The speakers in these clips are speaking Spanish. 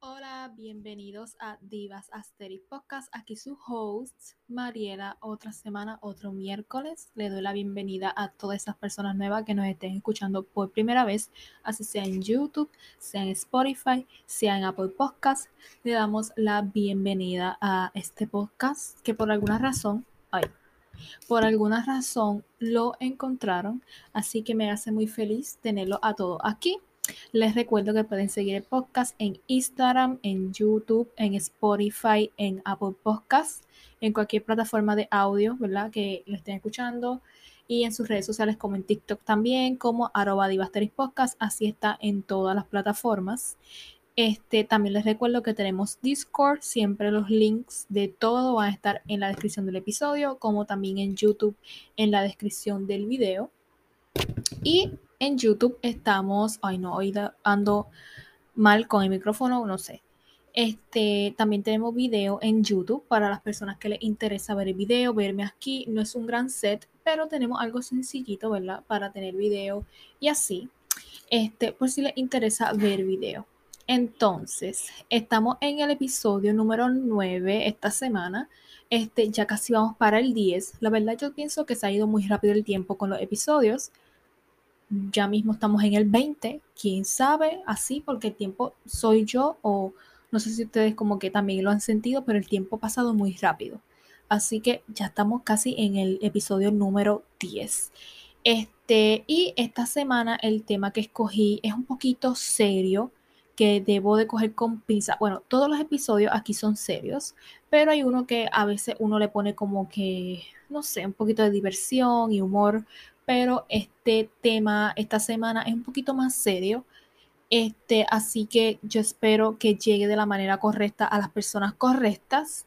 Hola, bienvenidos a Divas Asterix Podcast. Aquí su host, Mariela. Otra semana, otro miércoles. Le doy la bienvenida a todas esas personas nuevas que nos estén escuchando por primera vez, así sea en YouTube, sea en Spotify, sea en Apple Podcast. Le damos la bienvenida a este podcast que por alguna razón, ay, por alguna razón lo encontraron, así que me hace muy feliz tenerlo a todos aquí. Les recuerdo que pueden seguir el podcast en Instagram, en YouTube, en Spotify, en Apple Podcasts, en cualquier plataforma de audio, ¿verdad? Que lo estén escuchando. Y en sus redes sociales como en TikTok también, como arroba Podcast. Así está en todas las plataformas. Este, también les recuerdo que tenemos Discord, siempre los links de todo van a estar en la descripción del episodio, como también en YouTube en la descripción del video. Y en YouTube estamos, ay no, hoy ando mal con el micrófono, no sé. Este, también tenemos video en YouTube para las personas que les interesa ver el video, verme aquí. No es un gran set, pero tenemos algo sencillito, ¿verdad? Para tener video y así. Este, por si les interesa ver video. Entonces, estamos en el episodio número 9 esta semana. Este, ya casi vamos para el 10. La verdad yo pienso que se ha ido muy rápido el tiempo con los episodios ya mismo estamos en el 20, quién sabe, así, porque el tiempo soy yo o no sé si ustedes como que también lo han sentido, pero el tiempo ha pasado muy rápido. Así que ya estamos casi en el episodio número 10. Este, y esta semana el tema que escogí es un poquito serio, que debo de coger con pinza. Bueno, todos los episodios aquí son serios, pero hay uno que a veces uno le pone como que, no sé, un poquito de diversión y humor pero este tema esta semana es un poquito más serio. Este, así que yo espero que llegue de la manera correcta a las personas correctas.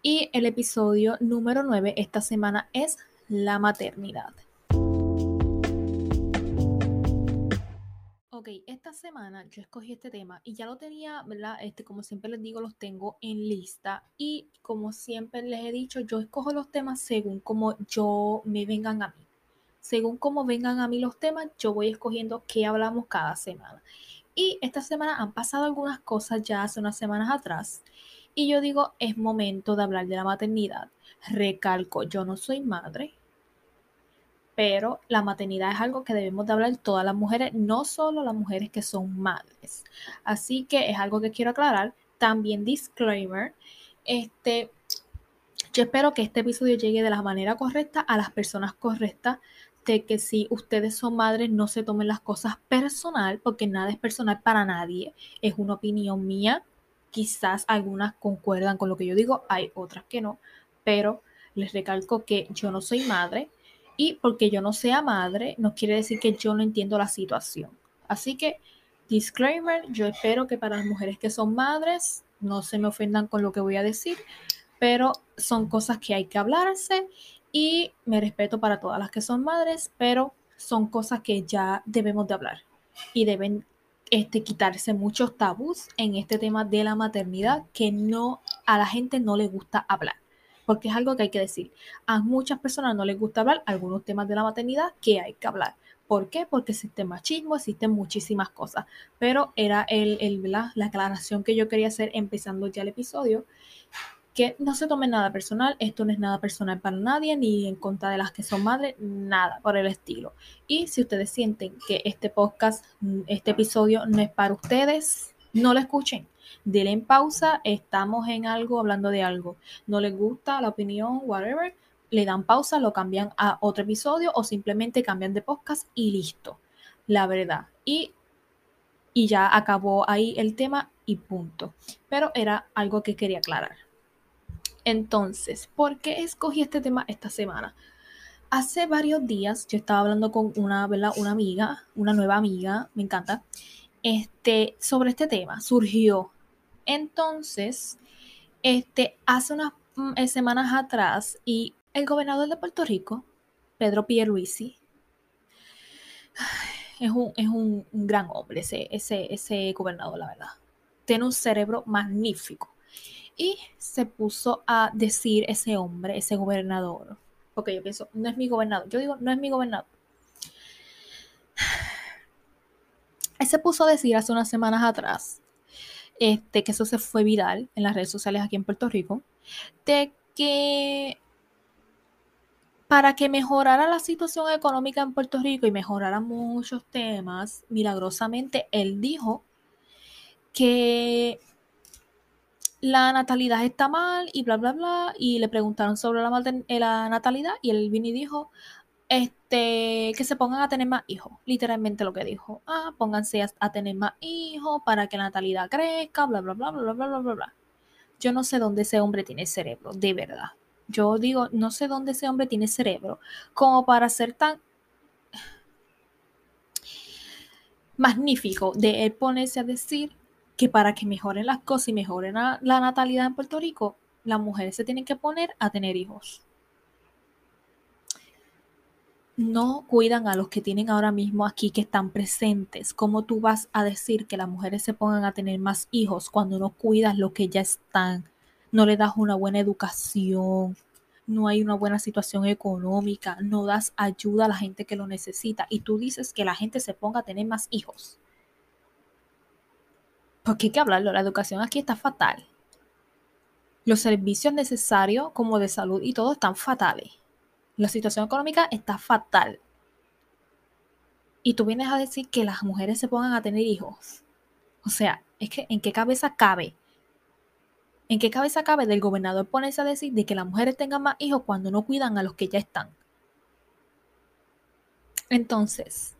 Y el episodio número 9 esta semana es la maternidad. Ok, esta semana yo escogí este tema y ya lo tenía, ¿verdad? Este, como siempre les digo, los tengo en lista y como siempre les he dicho, yo escojo los temas según como yo me vengan a mí según cómo vengan a mí los temas, yo voy escogiendo qué hablamos cada semana. Y esta semana han pasado algunas cosas ya hace unas semanas atrás. Y yo digo, es momento de hablar de la maternidad. Recalco, yo no soy madre, pero la maternidad es algo que debemos de hablar todas las mujeres, no solo las mujeres que son madres. Así que es algo que quiero aclarar. También disclaimer, este, yo espero que este episodio llegue de la manera correcta a las personas correctas de que si ustedes son madres no se tomen las cosas personal, porque nada es personal para nadie, es una opinión mía. Quizás algunas concuerdan con lo que yo digo, hay otras que no, pero les recalco que yo no soy madre y porque yo no sea madre no quiere decir que yo no entiendo la situación. Así que, disclaimer, yo espero que para las mujeres que son madres no se me ofendan con lo que voy a decir, pero son cosas que hay que hablarse y me respeto para todas las que son madres, pero son cosas que ya debemos de hablar y deben este, quitarse muchos tabús en este tema de la maternidad que no a la gente no le gusta hablar. Porque es algo que hay que decir. A muchas personas no les gusta hablar algunos temas de la maternidad que hay que hablar. ¿Por qué? Porque existe machismo, existen muchísimas cosas. Pero era el, la aclaración que yo quería hacer empezando ya el episodio que no se tome nada personal, esto no es nada personal para nadie, ni en contra de las que son madres, nada por el estilo. Y si ustedes sienten que este podcast, este episodio no es para ustedes, no lo escuchen. Denle en pausa, estamos en algo, hablando de algo. No les gusta la opinión, whatever, le dan pausa, lo cambian a otro episodio o simplemente cambian de podcast y listo. La verdad. Y, y ya acabó ahí el tema y punto. Pero era algo que quería aclarar. Entonces, ¿por qué escogí este tema esta semana? Hace varios días yo estaba hablando con una, una amiga, una nueva amiga, me encanta, este, sobre este tema. Surgió. Entonces, este, hace unas mm, eh, semanas atrás y el gobernador de Puerto Rico, Pedro Pierluisi, es un, es un, gran hombre ese, ese, ese gobernador, la verdad. Tiene un cerebro magnífico. Y se puso a decir ese hombre, ese gobernador, porque yo pienso, no es mi gobernador. Yo digo, no es mi gobernador. Él se puso a decir hace unas semanas atrás, este, que eso se fue viral en las redes sociales aquí en Puerto Rico, de que para que mejorara la situación económica en Puerto Rico y mejorara muchos temas, milagrosamente él dijo que la natalidad está mal y bla, bla, bla. Y le preguntaron sobre la, eh, la natalidad y él vino y dijo este, que se pongan a tener más hijos. Literalmente lo que dijo. Ah, pónganse a, tener más hijos para que la natalidad crezca, bla, bla, bla, bla, bla, bla, bla, bla. Yo no sé dónde ese hombre tiene cerebro, de verdad. Yo digo, no sé dónde ese hombre tiene cerebro como para ser tan magnífico de él ponerse a decir que para que mejoren las cosas y mejoren la, natalidad en Puerto Rico, las mujeres se tienen que poner a tener hijos. No cuidan a los que tienen ahora mismo aquí que están presentes. ¿Cómo tú vas a decir que las mujeres se pongan a tener más hijos cuando no cuidas los que ya están? No le das una buena educación, no hay una buena situación económica, no das ayuda a la gente que lo necesita y tú dices que la gente se ponga a tener más hijos. Porque hay que hablarlo, la educación aquí está fatal. Los servicios necesarios como de salud y todo están fatales. La situación económica está fatal. Y tú vienes a decir que las mujeres se pongan a tener hijos. O sea, es que ¿en qué cabeza cabe? ¿En qué cabeza cabe del gobernador ponerse a decir de que las mujeres tengan más hijos cuando no cuidan a los que ya están? Entonces,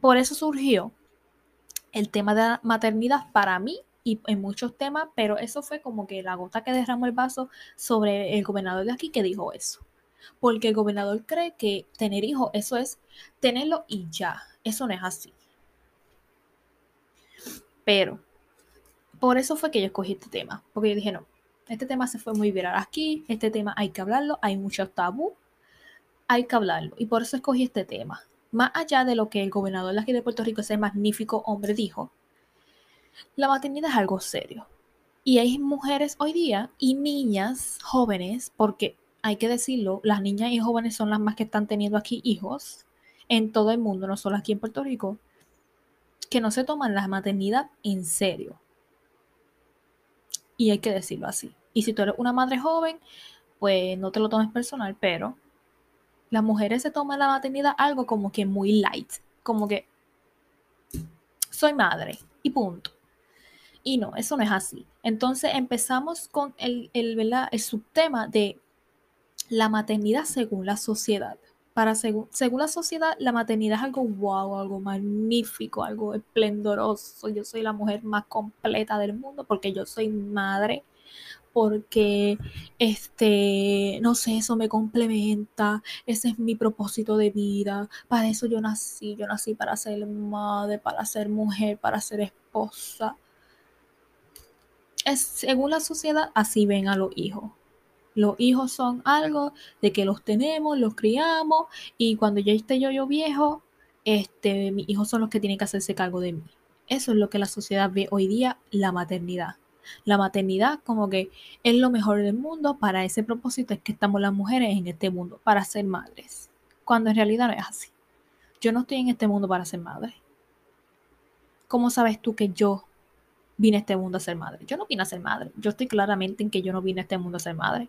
por eso surgió el tema de la maternidad para mí y en muchos temas, pero eso fue como que la gota que derramó el vaso sobre el gobernador de aquí que dijo eso. Porque el gobernador cree que tener hijos, eso es tenerlo y ya. Eso no es así. Pero, por eso fue que yo escogí este tema. Porque yo dije, no, este tema se fue muy viral aquí, este tema hay que hablarlo, hay mucho tabú, hay que hablarlo. Y por eso escogí este tema más allá de lo que el gobernador de aquí de Puerto Rico, ese magnífico hombre, dijo, la maternidad es algo serio. Y hay mujeres hoy día y niñas jóvenes, porque hay que decirlo, las niñas y jóvenes son las más que están teniendo aquí hijos en todo el mundo, no solo aquí en Puerto Rico, que no se toman la maternidad en serio. Y hay que decirlo así. Y si tú eres una madre joven, pues no te lo tomes personal, pero las mujeres se toman la maternidad algo como que muy light, como que soy madre y punto. Y no, eso no es así. Entonces empezamos con el, el, el subtema de la maternidad según la sociedad. Para según, según la sociedad, la maternidad es algo wow, algo magnífico, algo esplendoroso. Yo soy la mujer más completa del mundo porque yo soy madre porque, este, no sé, eso me complementa, ese es mi propósito de vida, para eso yo nací, yo nací para ser madre, para ser mujer, para ser esposa. Es, según la sociedad, así ven a los hijos. Los hijos son algo de que los tenemos, los criamos y cuando ya esté yo, yo viejo, este, mis hijos son los que tienen que hacerse cargo de mí. Eso es lo que la sociedad ve hoy día, la maternidad la maternidad como que es lo mejor del mundo, para ese propósito es que estamos las mujeres en este mundo, para ser madres, cuando en realidad no es así. Yo no estoy en este mundo para ser madre. ¿Cómo sabes tú que yo vine a este mundo a ser madre? Yo no vine a ser madre. Yo estoy claramente en que yo no vine a este mundo a ser madre.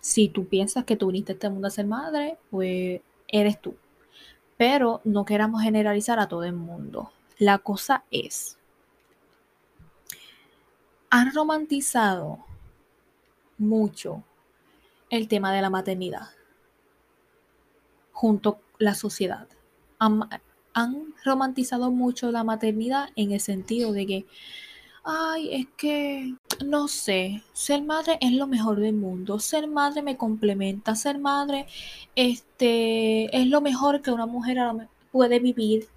Si tú piensas que tú viniste a este mundo a ser madre, pues eres tú. Pero no queramos generalizar a todo el mundo. La cosa es han romantizado mucho el tema de la maternidad junto a la sociedad. Han, han, romantizado mucho la maternidad en el sentido de que, ay, es que, no sé, ser madre es lo mejor del mundo, ser madre me complementa, ser madre este, es lo mejor que una mujer puede vivir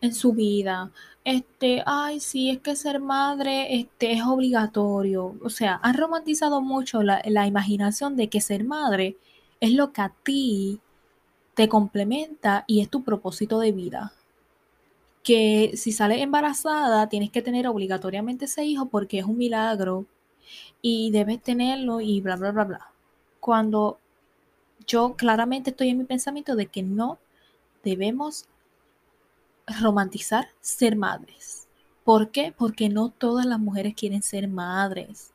en su vida. Este, ay, sí, es que ser madre este, es obligatorio. O sea, han romantizado mucho la, la imaginación de que ser madre es lo que a ti te complementa y es tu propósito de vida. Que si sales embarazada tienes que tener obligatoriamente ese hijo porque es un milagro y debes tenerlo y bla, bla, bla, bla. Cuando yo claramente estoy en mi pensamiento de que no debemos romantizar ser madres. ¿Por qué? Porque no todas las mujeres quieren ser madres.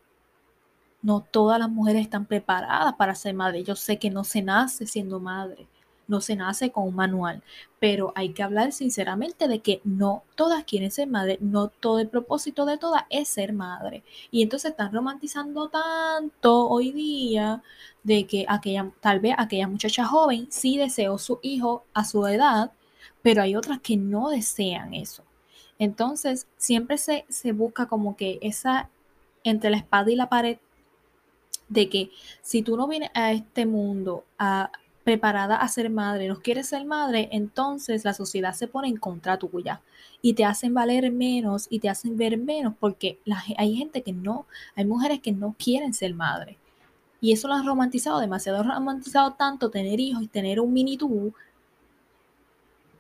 No todas las mujeres están preparadas para ser madres. Yo sé que no se nace siendo madre no se nace con un manual, pero hay que hablar sinceramente de que no todas quieren ser madre, no todo el propósito de todas es ser madre. Y entonces están romantizando tanto hoy día de que aquella, tal vez aquella muchacha joven sí deseó su hijo a su edad, pero hay otras que no desean eso. Entonces, siempre se, se busca como que esa entre la espada y la pared de que si tú no vienes a este mundo a preparada a ser madre, no quieres ser madre, entonces la sociedad se pone en contra tuya y te hacen valer menos y te hacen ver menos porque hay gente que no, hay mujeres que no quieren ser madre. Y eso lo han romantizado demasiado, romantizado tanto tener hijos y tener un mini tú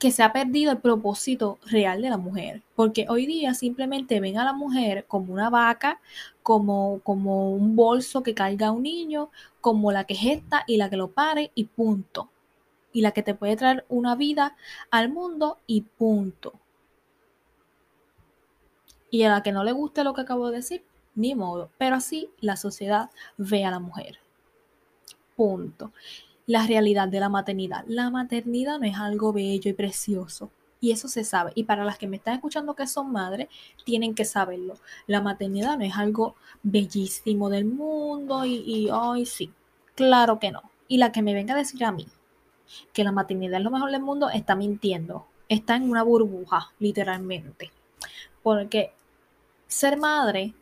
que se ha perdido el propósito real de la mujer, porque hoy día simplemente ven a la mujer como una vaca, como, como un bolso que carga a un niño, como la que gesta y la que lo pare y punto. Y la que te puede traer una vida al mundo y punto. Y a la que no le guste lo que acabo de decir, ni modo. Pero así la sociedad ve a la mujer. Punto la realidad de la maternidad. La maternidad no es algo bello y precioso. Y eso se sabe. Y para las que me están escuchando que son madres, tienen que saberlo. La maternidad no es algo bellísimo del mundo y, y ay, sí. Claro que no. Y la que me venga a decir a mí que la maternidad es lo mejor del mundo, está mintiendo. Está en una burbuja, literalmente. Porque ser madre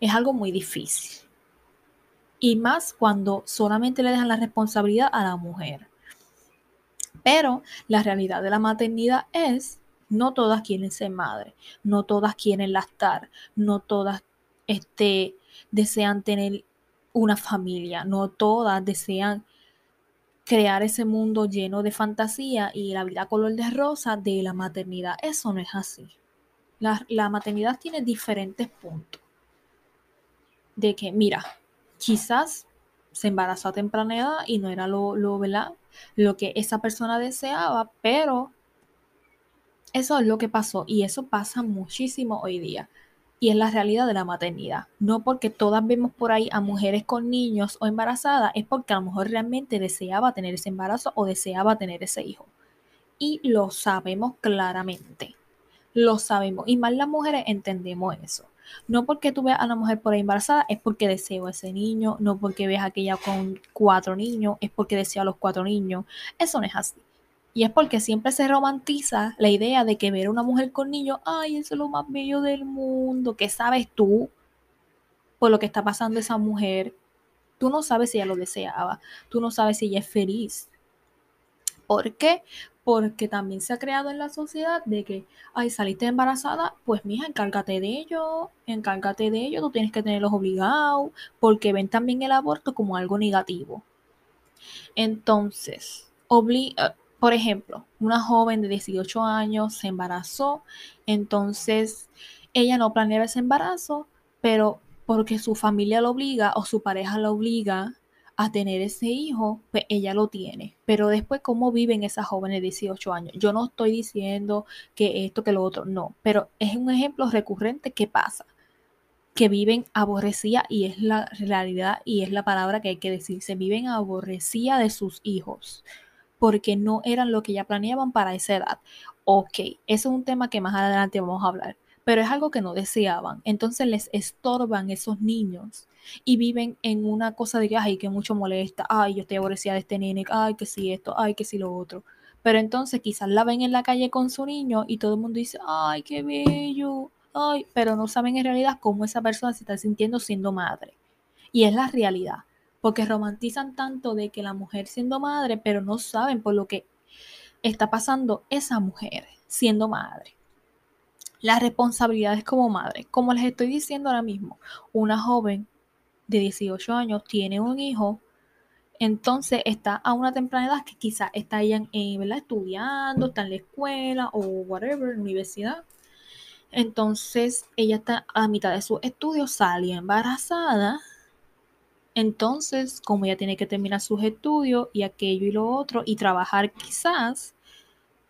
es algo muy difícil y más cuando solamente le dejan la responsabilidad a la mujer. Pero la realidad de la maternidad es, no todas quieren ser madre, no todas quieren lactar, no todas este, desean tener una familia, no todas desean crear ese mundo lleno de fantasía y la vida color de rosa de la maternidad. Eso no es así. La, la maternidad tiene diferentes puntos. De que, mira, quizás se embarazó a temprana edad y no era lo, lo, lo que esa persona deseaba, pero eso es lo que pasó y eso pasa muchísimo hoy día. Y es la realidad de la maternidad. No porque todas vemos por ahí a mujeres con niños o embarazadas, es porque a lo mejor realmente deseaba tener ese embarazo o deseaba tener ese hijo. Y lo sabemos claramente. Lo sabemos. Y más las mujeres entendemos eso. No porque tú veas a una mujer por ahí embarazada, es porque deseo a ese niño, no porque veas a aquella con cuatro niños, es porque deseo a los cuatro niños. Eso no es así. Y es porque siempre se romantiza la idea de que ver a una mujer con niños, ay, eso es lo más bello del mundo. ¿Qué sabes tú por lo que está pasando esa mujer? Tú no sabes si ella lo deseaba, tú no sabes si ella es feliz. ¿Por qué? Porque también se ha creado en la sociedad de que, ay, saliste embarazada, pues mija, encárgate de ello, encárgate de ello, tú tienes que tenerlos obligados, porque ven también el aborto como algo negativo. Entonces, eh, por ejemplo, una joven de 18 años se embarazó, entonces ella no planeaba ese embarazo, pero porque su familia lo obliga o su pareja lo obliga a tener ese hijo, pues ella lo tiene. Pero después, ¿cómo viven esas jóvenes de 18 años? Yo no estoy diciendo que esto, que lo otro, no, pero es un ejemplo recurrente que pasa. Que viven aborrecida y es la realidad y es la palabra que hay que decir. Se viven aborrecida de sus hijos porque no eran lo que ya planeaban para esa edad. Ok, eso es un tema que más adelante vamos a hablar, pero es algo que no deseaban. Entonces les estorban esos niños y viven en una cosa de que, ay, que mucho molesta, ay, yo estoy aborrecida de este nene, ay, que sí esto, ay, que sí lo otro. Pero entonces quizás la ven en la calle con su niño y todo el mundo dice, ay, qué bello, ay, pero no saben en realidad cómo esa persona se está sintiendo siendo madre. Y es la realidad, porque romantizan tanto de que la mujer siendo madre, pero no saben por lo que está pasando esa mujer siendo madre. Las responsabilidades como madre, como les estoy diciendo ahora mismo, una joven de 18 años tiene un hijo, entonces está a una temprana edad que quizás está ella en, ¿verdad? estudiando, está en la escuela o whatever, universidad. Entonces ella está a mitad de sus estudios, sale embarazada Entonces, como ella tiene que terminar sus estudios y aquello y lo otro y trabajar quizás,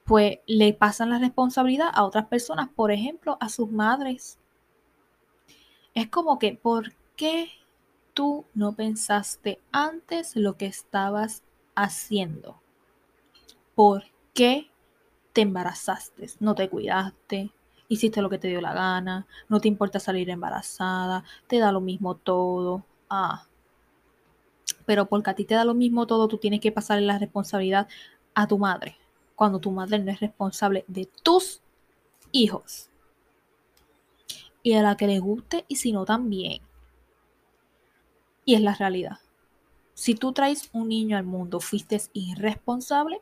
pues le pasan la responsabilidad a otras personas, por ejemplo, a sus madres. Es como que, ¿por qué tú no pensaste antes lo que estabas haciendo? ¿Por qué te embarazaste? No te cuidaste, hiciste lo que te dio la gana, no te importa salir embarazada, te da lo mismo todo. Ah. Pero porque a ti te da lo mismo todo, tú tienes que pasarle la responsabilidad a tu madre cuando tu madre no es responsable de tus hijos. Y a la que le guste y si no también. Y es la realidad. Si tú traes un niño al mundo, fuiste irresponsable,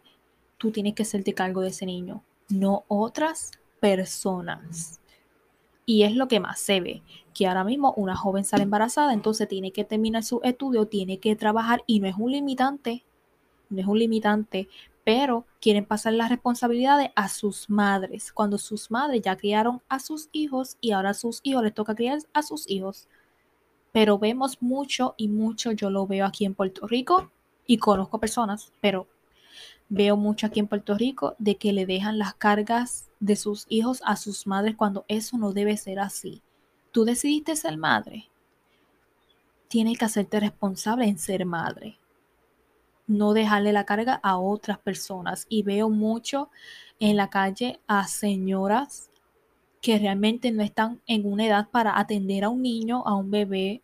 tú tienes que hacerte cargo de ese niño, no otras personas. Y es lo que más se ve, que ahora mismo una joven sale embarazada, entonces tiene que terminar su estudio, tiene que trabajar y no es un limitante, no es un limitante, pero quieren pasar las responsabilidades a sus madres, cuando sus madres ya criaron a sus hijos y ahora a sus hijos les toca criar a sus hijos. Pero vemos mucho y mucho, yo lo veo aquí en Puerto Rico y conozco personas, pero veo mucho aquí en Puerto Rico de que le dejan las cargas de sus hijos a sus madres cuando eso no debe ser así. Tú decidiste ser madre. Tienes que hacerte responsable en ser madre no dejarle la carga a otras personas. Y veo mucho en la calle a señoras que realmente no están en una edad para atender a un niño, a un bebé.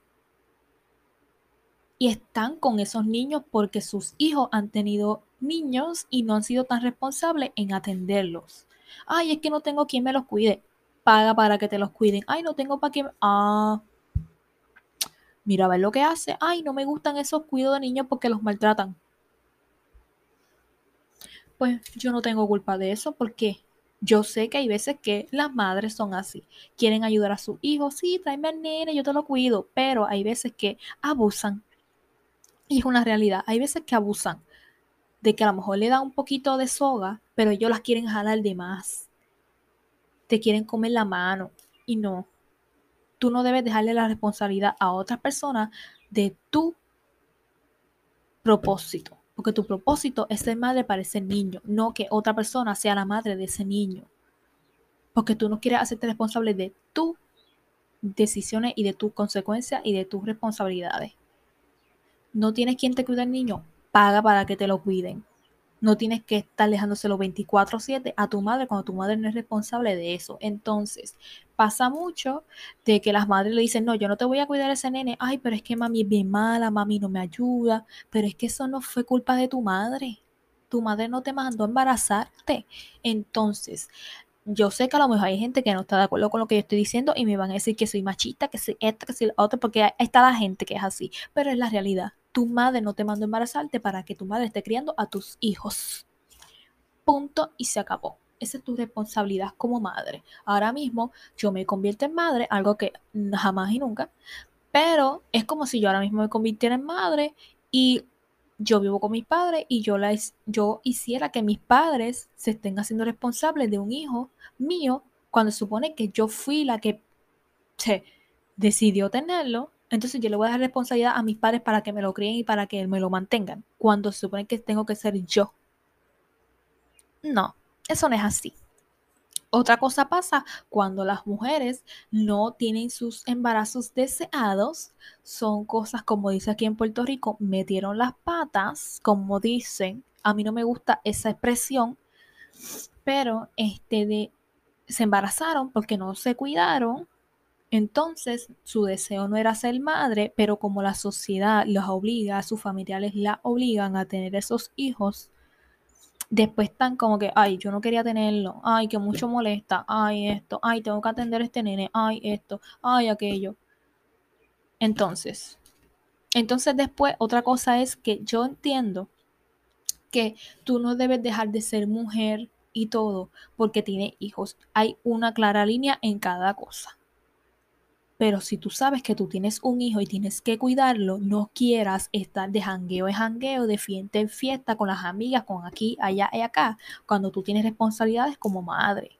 Y están con esos niños porque sus hijos han tenido niños y no han sido tan responsables en atenderlos. Ay, es que no tengo quien me los cuide. Paga para que te los cuiden. Ay, no tengo para que... Ah, mira a ver lo que hace. Ay, no me gustan esos cuidados de niños porque los maltratan pues yo no tengo culpa de eso porque yo sé que hay veces que las madres son así. Quieren ayudar a sus hijos, sí, tráeme al nene, yo te lo cuido, pero hay veces que abusan. Y es una realidad, hay veces que abusan de que a lo mejor le dan un poquito de soga, pero ellos las quieren jalar de más. Te quieren comer la mano y no. Tú no debes dejarle la responsabilidad a otras personas de tu propósito. Porque tu propósito es ser madre para ese niño, no que otra persona sea la madre de ese niño. Porque tú no quieres hacerte responsable de tus decisiones y de tus consecuencias y de tus responsabilidades. No tienes quien te cuide al niño, paga para que te lo cuiden. No tienes que estar dejándoselo 24/7 a tu madre cuando tu madre no es responsable de eso. Entonces, pasa mucho de que las madres le dicen, no, yo no te voy a cuidar a ese nene. Ay, pero es que mami es bien mala, mami no me ayuda. Pero es que eso no fue culpa de tu madre. Tu madre no te mandó a embarazarte. Entonces, yo sé que a lo mejor hay gente que no está de acuerdo con lo que yo estoy diciendo y me van a decir que soy machista, que soy esta, que soy la otra, porque está la gente que es así. Pero es la realidad tu madre no te mandó a embarazarte para que tu madre esté criando a tus hijos. Punto y se acabó. Esa es tu responsabilidad como madre. Ahora mismo yo me convierto en madre, algo que jamás y nunca, pero es como si yo ahora mismo me convirtiera en madre y yo vivo con mis padres y yo, yo hiciera que mis padres se estén haciendo responsables de un hijo mío cuando supone que yo fui la que se decidió tenerlo entonces yo le voy a dar responsabilidad a mis padres para que me lo críen y para que me lo mantengan, cuando se supone que tengo que ser yo. No, eso no es así. Otra cosa pasa cuando las mujeres no tienen sus embarazos deseados. Son cosas como dice aquí en Puerto Rico, metieron las patas, como dicen. A mí no me gusta esa expresión, pero este se embarazaron porque no se cuidaron entonces, su deseo no era ser madre, pero como la sociedad los obliga, sus familiares la obligan a tener esos hijos, después están como que, ay, yo no quería tenerlo, ay, que mucho molesta, ay, esto, ay, tengo que atender a este nene, ay, esto, ay, aquello. Entonces, entonces después otra cosa es que yo entiendo que tú no debes dejar de ser mujer y todo porque tiene hijos. Hay una clara línea en cada cosa. Pero si tú sabes que tú tienes un hijo y tienes que cuidarlo, no quieras estar de jangueo en jangueo, de fiesta en fiesta, con las amigas, con aquí, allá y acá, cuando tú tienes responsabilidades como madre.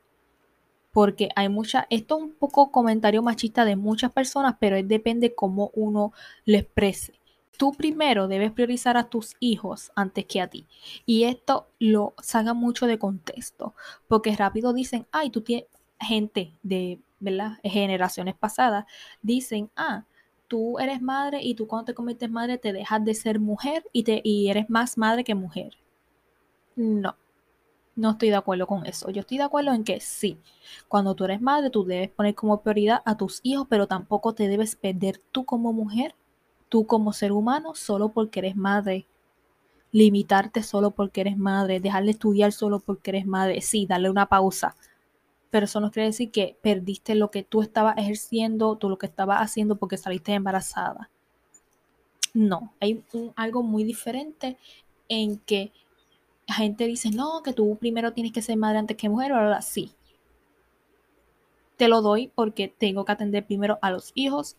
Porque hay mucha, esto es un poco comentario machista de muchas personas, pero es depende cómo uno lo exprese. tú primero debes priorizar a tus hijos antes que a ti. Y esto lo saca mucho de contexto, porque rápido dicen, ay, tú tienes gente de, ¿verdad? Generaciones pasadas, dicen, ah, tú eres madre y tú cuando te conviertes madre te dejas de ser mujer y, te, y eres más madre que mujer. No, no estoy de acuerdo con eso. Yo estoy de acuerdo en que sí, cuando tú eres madre, tú debes poner como prioridad a tus hijos, pero tampoco te debes perder tú como mujer tú como ser humano solo porque eres madre. Limitarte solo porque eres madre, dejarle estudiar solo porque eres madre, sí, darle una pausa. Pero eso no quiere decir que perdiste lo que tú estabas ejerciendo, tú lo que estabas haciendo porque saliste embarazada. No, hay algo muy diferente en que la gente dice, no, que tú primero tienes que ser madre antes que mujer, ahora sí. Te lo doy porque tengo que atender primero a los hijos,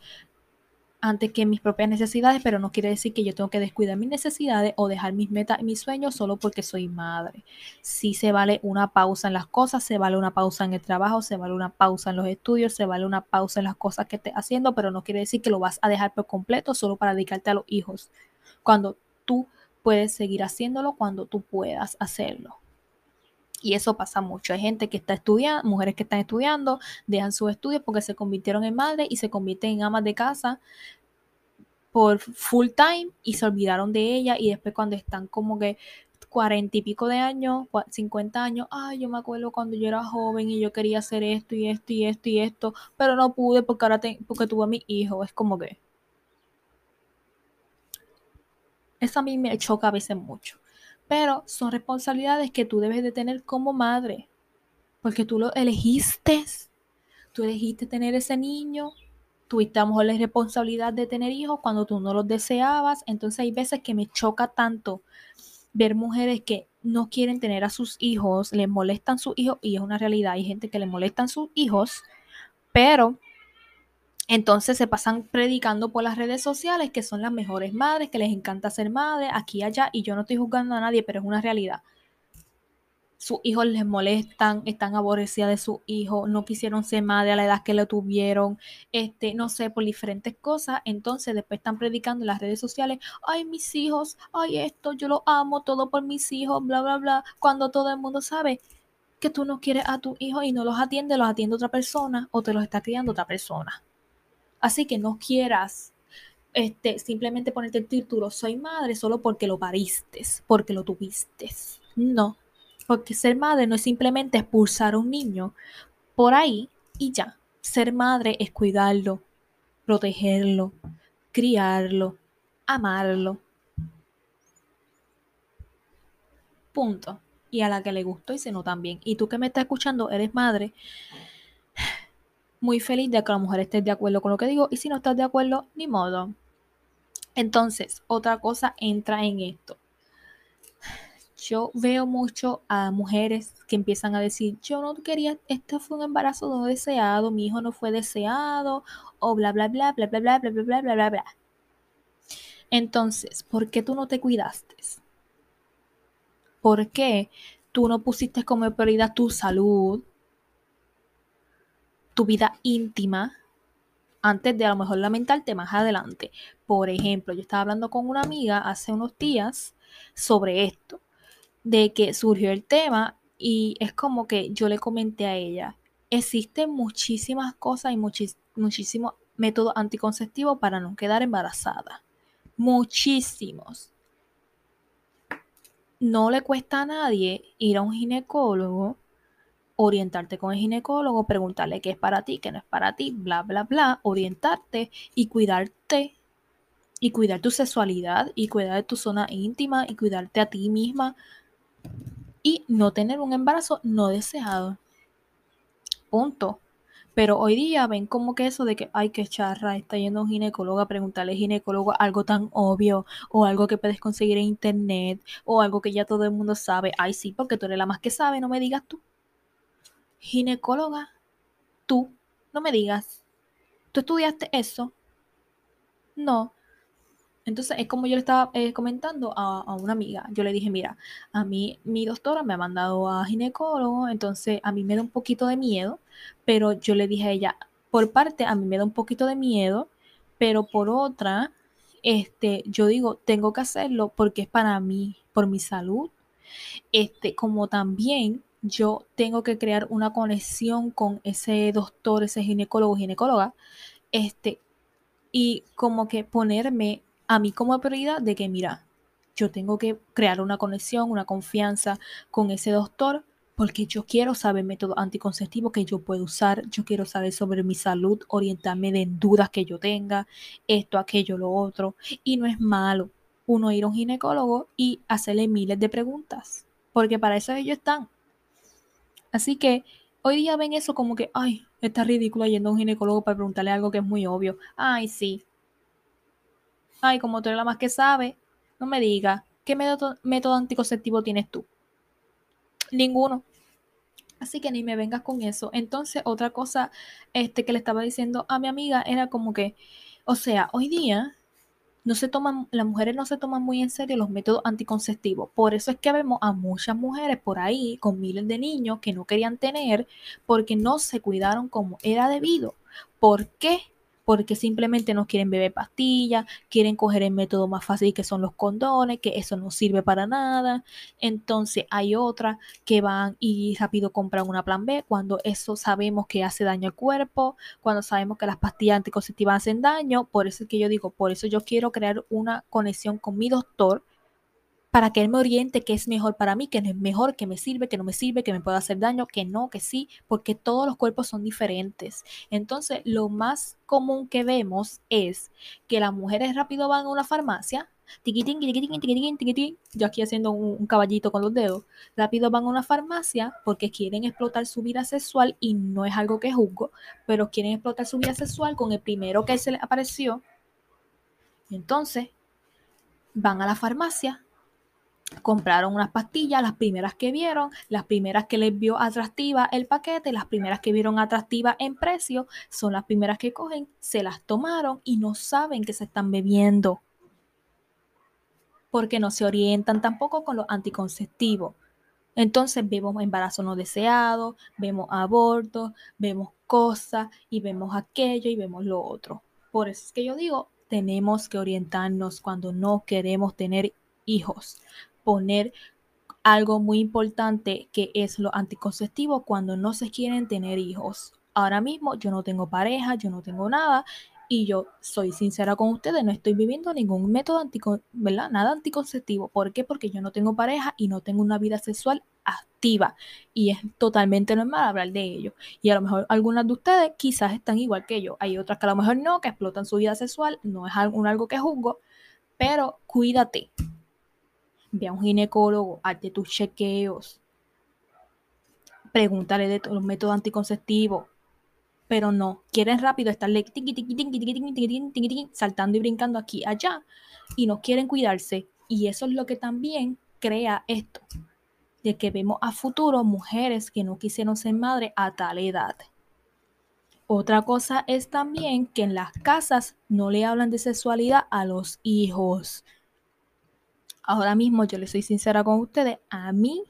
antes que mis propias necesidades, pero no quiere decir que yo tengo que descuidar mis necesidades o dejar mis metas y mis sueños solo porque soy madre. Sí se vale una pausa en las cosas, se vale una pausa en el trabajo, se vale una pausa en los estudios, se vale una pausa en las cosas que estés haciendo, pero no quiere decir que lo vas a dejar por completo solo para dedicarte a los hijos. Cuando tú puedes seguir haciéndolo, cuando tú puedas hacerlo. Y eso pasa mucho. Hay gente que está estudiando, mujeres que están estudiando, dejan sus estudios porque se convirtieron en madres y se convierten en amas de casa por full time y se olvidaron de ella y después cuando están como que cuarenta y pico de años, 50 años, ay, yo me acuerdo cuando yo era joven y yo quería hacer esto y esto y esto y esto, pero no pude porque ahora porque tuve a mi hijo, es como que eso a mí me choca a veces mucho pero son responsabilidades que tú debes de tener como madre, porque tú lo elegiste, tú elegiste tener ese niño, tuviste a lo mejor la responsabilidad de tener hijos cuando tú no los deseabas, entonces hay veces que me choca tanto ver mujeres que no quieren tener a sus hijos, les molestan sus hijos y es una realidad, hay gente que le molestan sus hijos, pero entonces se pasan predicando por las redes sociales que son las mejores madres, que les encanta ser madres, aquí y allá, y yo no estoy juzgando a nadie, pero es una realidad. Sus hijos les molestan, están aborrecidas de su hijo, no quisieron ser madre a la edad que lo tuvieron, este, no sé, por diferentes cosas. Entonces después están predicando en las redes sociales, ay, mis hijos, ay, esto, yo lo amo, todo por mis hijos, bla, bla, bla, cuando todo el mundo sabe que tú no quieres a tu hijo y no los atiende, los atiende otra persona o te los está criando otra persona. Así que no quieras este, simplemente ponerte el título soy madre solo porque lo pariste, porque lo tuviste. No, porque ser madre no es simplemente expulsar a un niño por ahí y ya. Ser madre es cuidarlo, protegerlo, criarlo, amarlo. Punto. Y a la que le gustó y se no también. Y tú que me estás escuchando, eres madre, muy feliz de que la mujer esté de acuerdo con lo que digo y si no estás de acuerdo, ni modo. Entonces, otra cosa entra en esto. Yo veo mucho a mujeres que empiezan a decir, yo no quería, este fue un embarazo no deseado, mi hijo no fue deseado, o bla, bla, bla, bla, bla, bla, bla, bla, bla, bla, bla, bla. Entonces, ¿por qué tú no te cuidaste? ¿Por qué tú no pusiste como prioridad tu salud, tu vida íntima antes de a lo mejor lamentarte más adelante. Por ejemplo, yo estaba hablando con una amiga hace unos días sobre esto, de que surgió el tema y es como que yo le comenté a ella, existen muchísimas cosas y muchísimos métodos anticonceptivos para no quedar embarazada. Muchísimos. No le cuesta a nadie ir a un ginecólogo orientarte con el ginecólogo, preguntarle qué es para ti, qué no es para ti, bla, bla, bla, orientarte y cuidarte y cuidar tu sexualidad y cuidar de tu zona íntima y cuidarte a ti misma y no tener un embarazo no deseado. Punto. Pero hoy día ven como que eso de que, ay, qué charra, está yendo un ginecólogo a preguntarle al ginecólogo algo tan obvio, o algo que puedes conseguir en internet, o algo que ya todo el mundo sabe. Ay, sí, porque tú eres la más que sabe, no me digas tú ginecóloga, tú, no me digas, ¿tú estudiaste eso? No. Entonces es como yo le estaba eh, comentando a, una amiga. Yo le dije, mira, a mí mi doctora me ha mandado a ginecólogo, entonces a mí me da un poquito de miedo, pero yo le dije a ella, por parte a mí me da un poquito de miedo, pero por otra, este, yo digo, tengo que hacerlo porque es para mí, por mi salud, este, como también yo tengo que crear una conexión con ese doctor, ese ginecólogo, ginecóloga, este, y como que ponerme a mí como prioridad de que, mira, yo tengo que crear una conexión, una confianza con ese doctor porque yo quiero saber método anticonceptivo que yo puedo usar, yo quiero saber sobre mi salud, orientarme de dudas que yo tenga, esto, aquello, lo otro. Y no es malo uno ir a un ginecólogo y hacerle miles de preguntas, porque para eso ellos están. Así que hoy día ven eso como que, ay, está ridículo yendo a un ginecólogo para preguntarle algo que es muy obvio. Ay, sí. Ay, como tú eres la más que sabe, no me digas, ¿qué método, método anticonceptivo tienes tú? Ninguno. Así que ni me vengas con eso. Entonces, otra cosa este, que le estaba diciendo a mi amiga era como que, o sea, hoy día no se toman, las mujeres no se toman muy en serio los métodos anticonceptivos. Por eso es que vemos a muchas mujeres por ahí con miles de niños que no querían tener porque no se cuidaron como era debido. ¿Por qué? Porque simplemente no quieren beber pastillas, quieren coger el método más fácil que son los condones, que eso no sirve para nada. Entonces hay otras que van y rápido compran una plan B cuando eso sabemos que hace daño al cuerpo, cuando sabemos que las pastillas anticonceptivas hacen daño. Por eso es que yo digo, por eso yo quiero crear una conexión con mi doctor para que él me oriente qué es mejor para mí, qué es mejor, qué me sirve, qué no me sirve, qué me puede hacer daño, qué no, que sí, porque todos los cuerpos son diferentes. Entonces, lo más común que vemos es que las mujeres rápido van a una farmacia, tiquitín, tiquitín, tiquitín, tiquitín, yo aquí haciendo un, un, caballito con los dedos, rápido van a una farmacia porque quieren explotar su vida sexual y no es algo que juzgo, pero quieren explotar su vida sexual con el primero que se les apareció. Entonces van a la farmacia, compraron unas pastillas, las primeras que vieron, las primeras que les vio atractiva el paquete, las primeras que vieron atractiva en precio, son las primeras que cogen, se las tomaron y no saben que se están bebiendo. Porque no se orientan tampoco con los anticonceptivos. Entonces vemos embarazo no deseado, vemos abortos, vemos cosas y vemos aquello y vemos lo otro. Por eso es que yo digo, tenemos que orientarnos cuando no queremos tener hijos poner algo muy importante que es lo anticonceptivo cuando no se quieren tener hijos. Ahora mismo yo no tengo pareja, yo no tengo nada y yo soy sincera con ustedes, no estoy viviendo ningún método anticonceptivo, ¿verdad? Nada anticonceptivo. ¿Por qué? Porque yo no tengo pareja y no tengo una vida sexual activa y es totalmente normal hablar de ello. Y a lo mejor algunas de ustedes quizás están igual que yo. Hay otras que a lo mejor no, que explotan su vida sexual, no es algo, algo que juzgo, pero cuídate, ve a un ginecólogo, hazte tus chequeos, pregúntale de los métodos anticonceptivos, pero no, quieren rápido estarle saltando y brincando aquí allá y no quieren cuidarse y eso es lo que también crea esto de que vemos a futuro mujeres que no quisieron ser madre a tal edad. Otra cosa es también que en las casas no le hablan de sexualidad a los hijos. Ahora mismo yo le soy sincera con ustedes, a mí,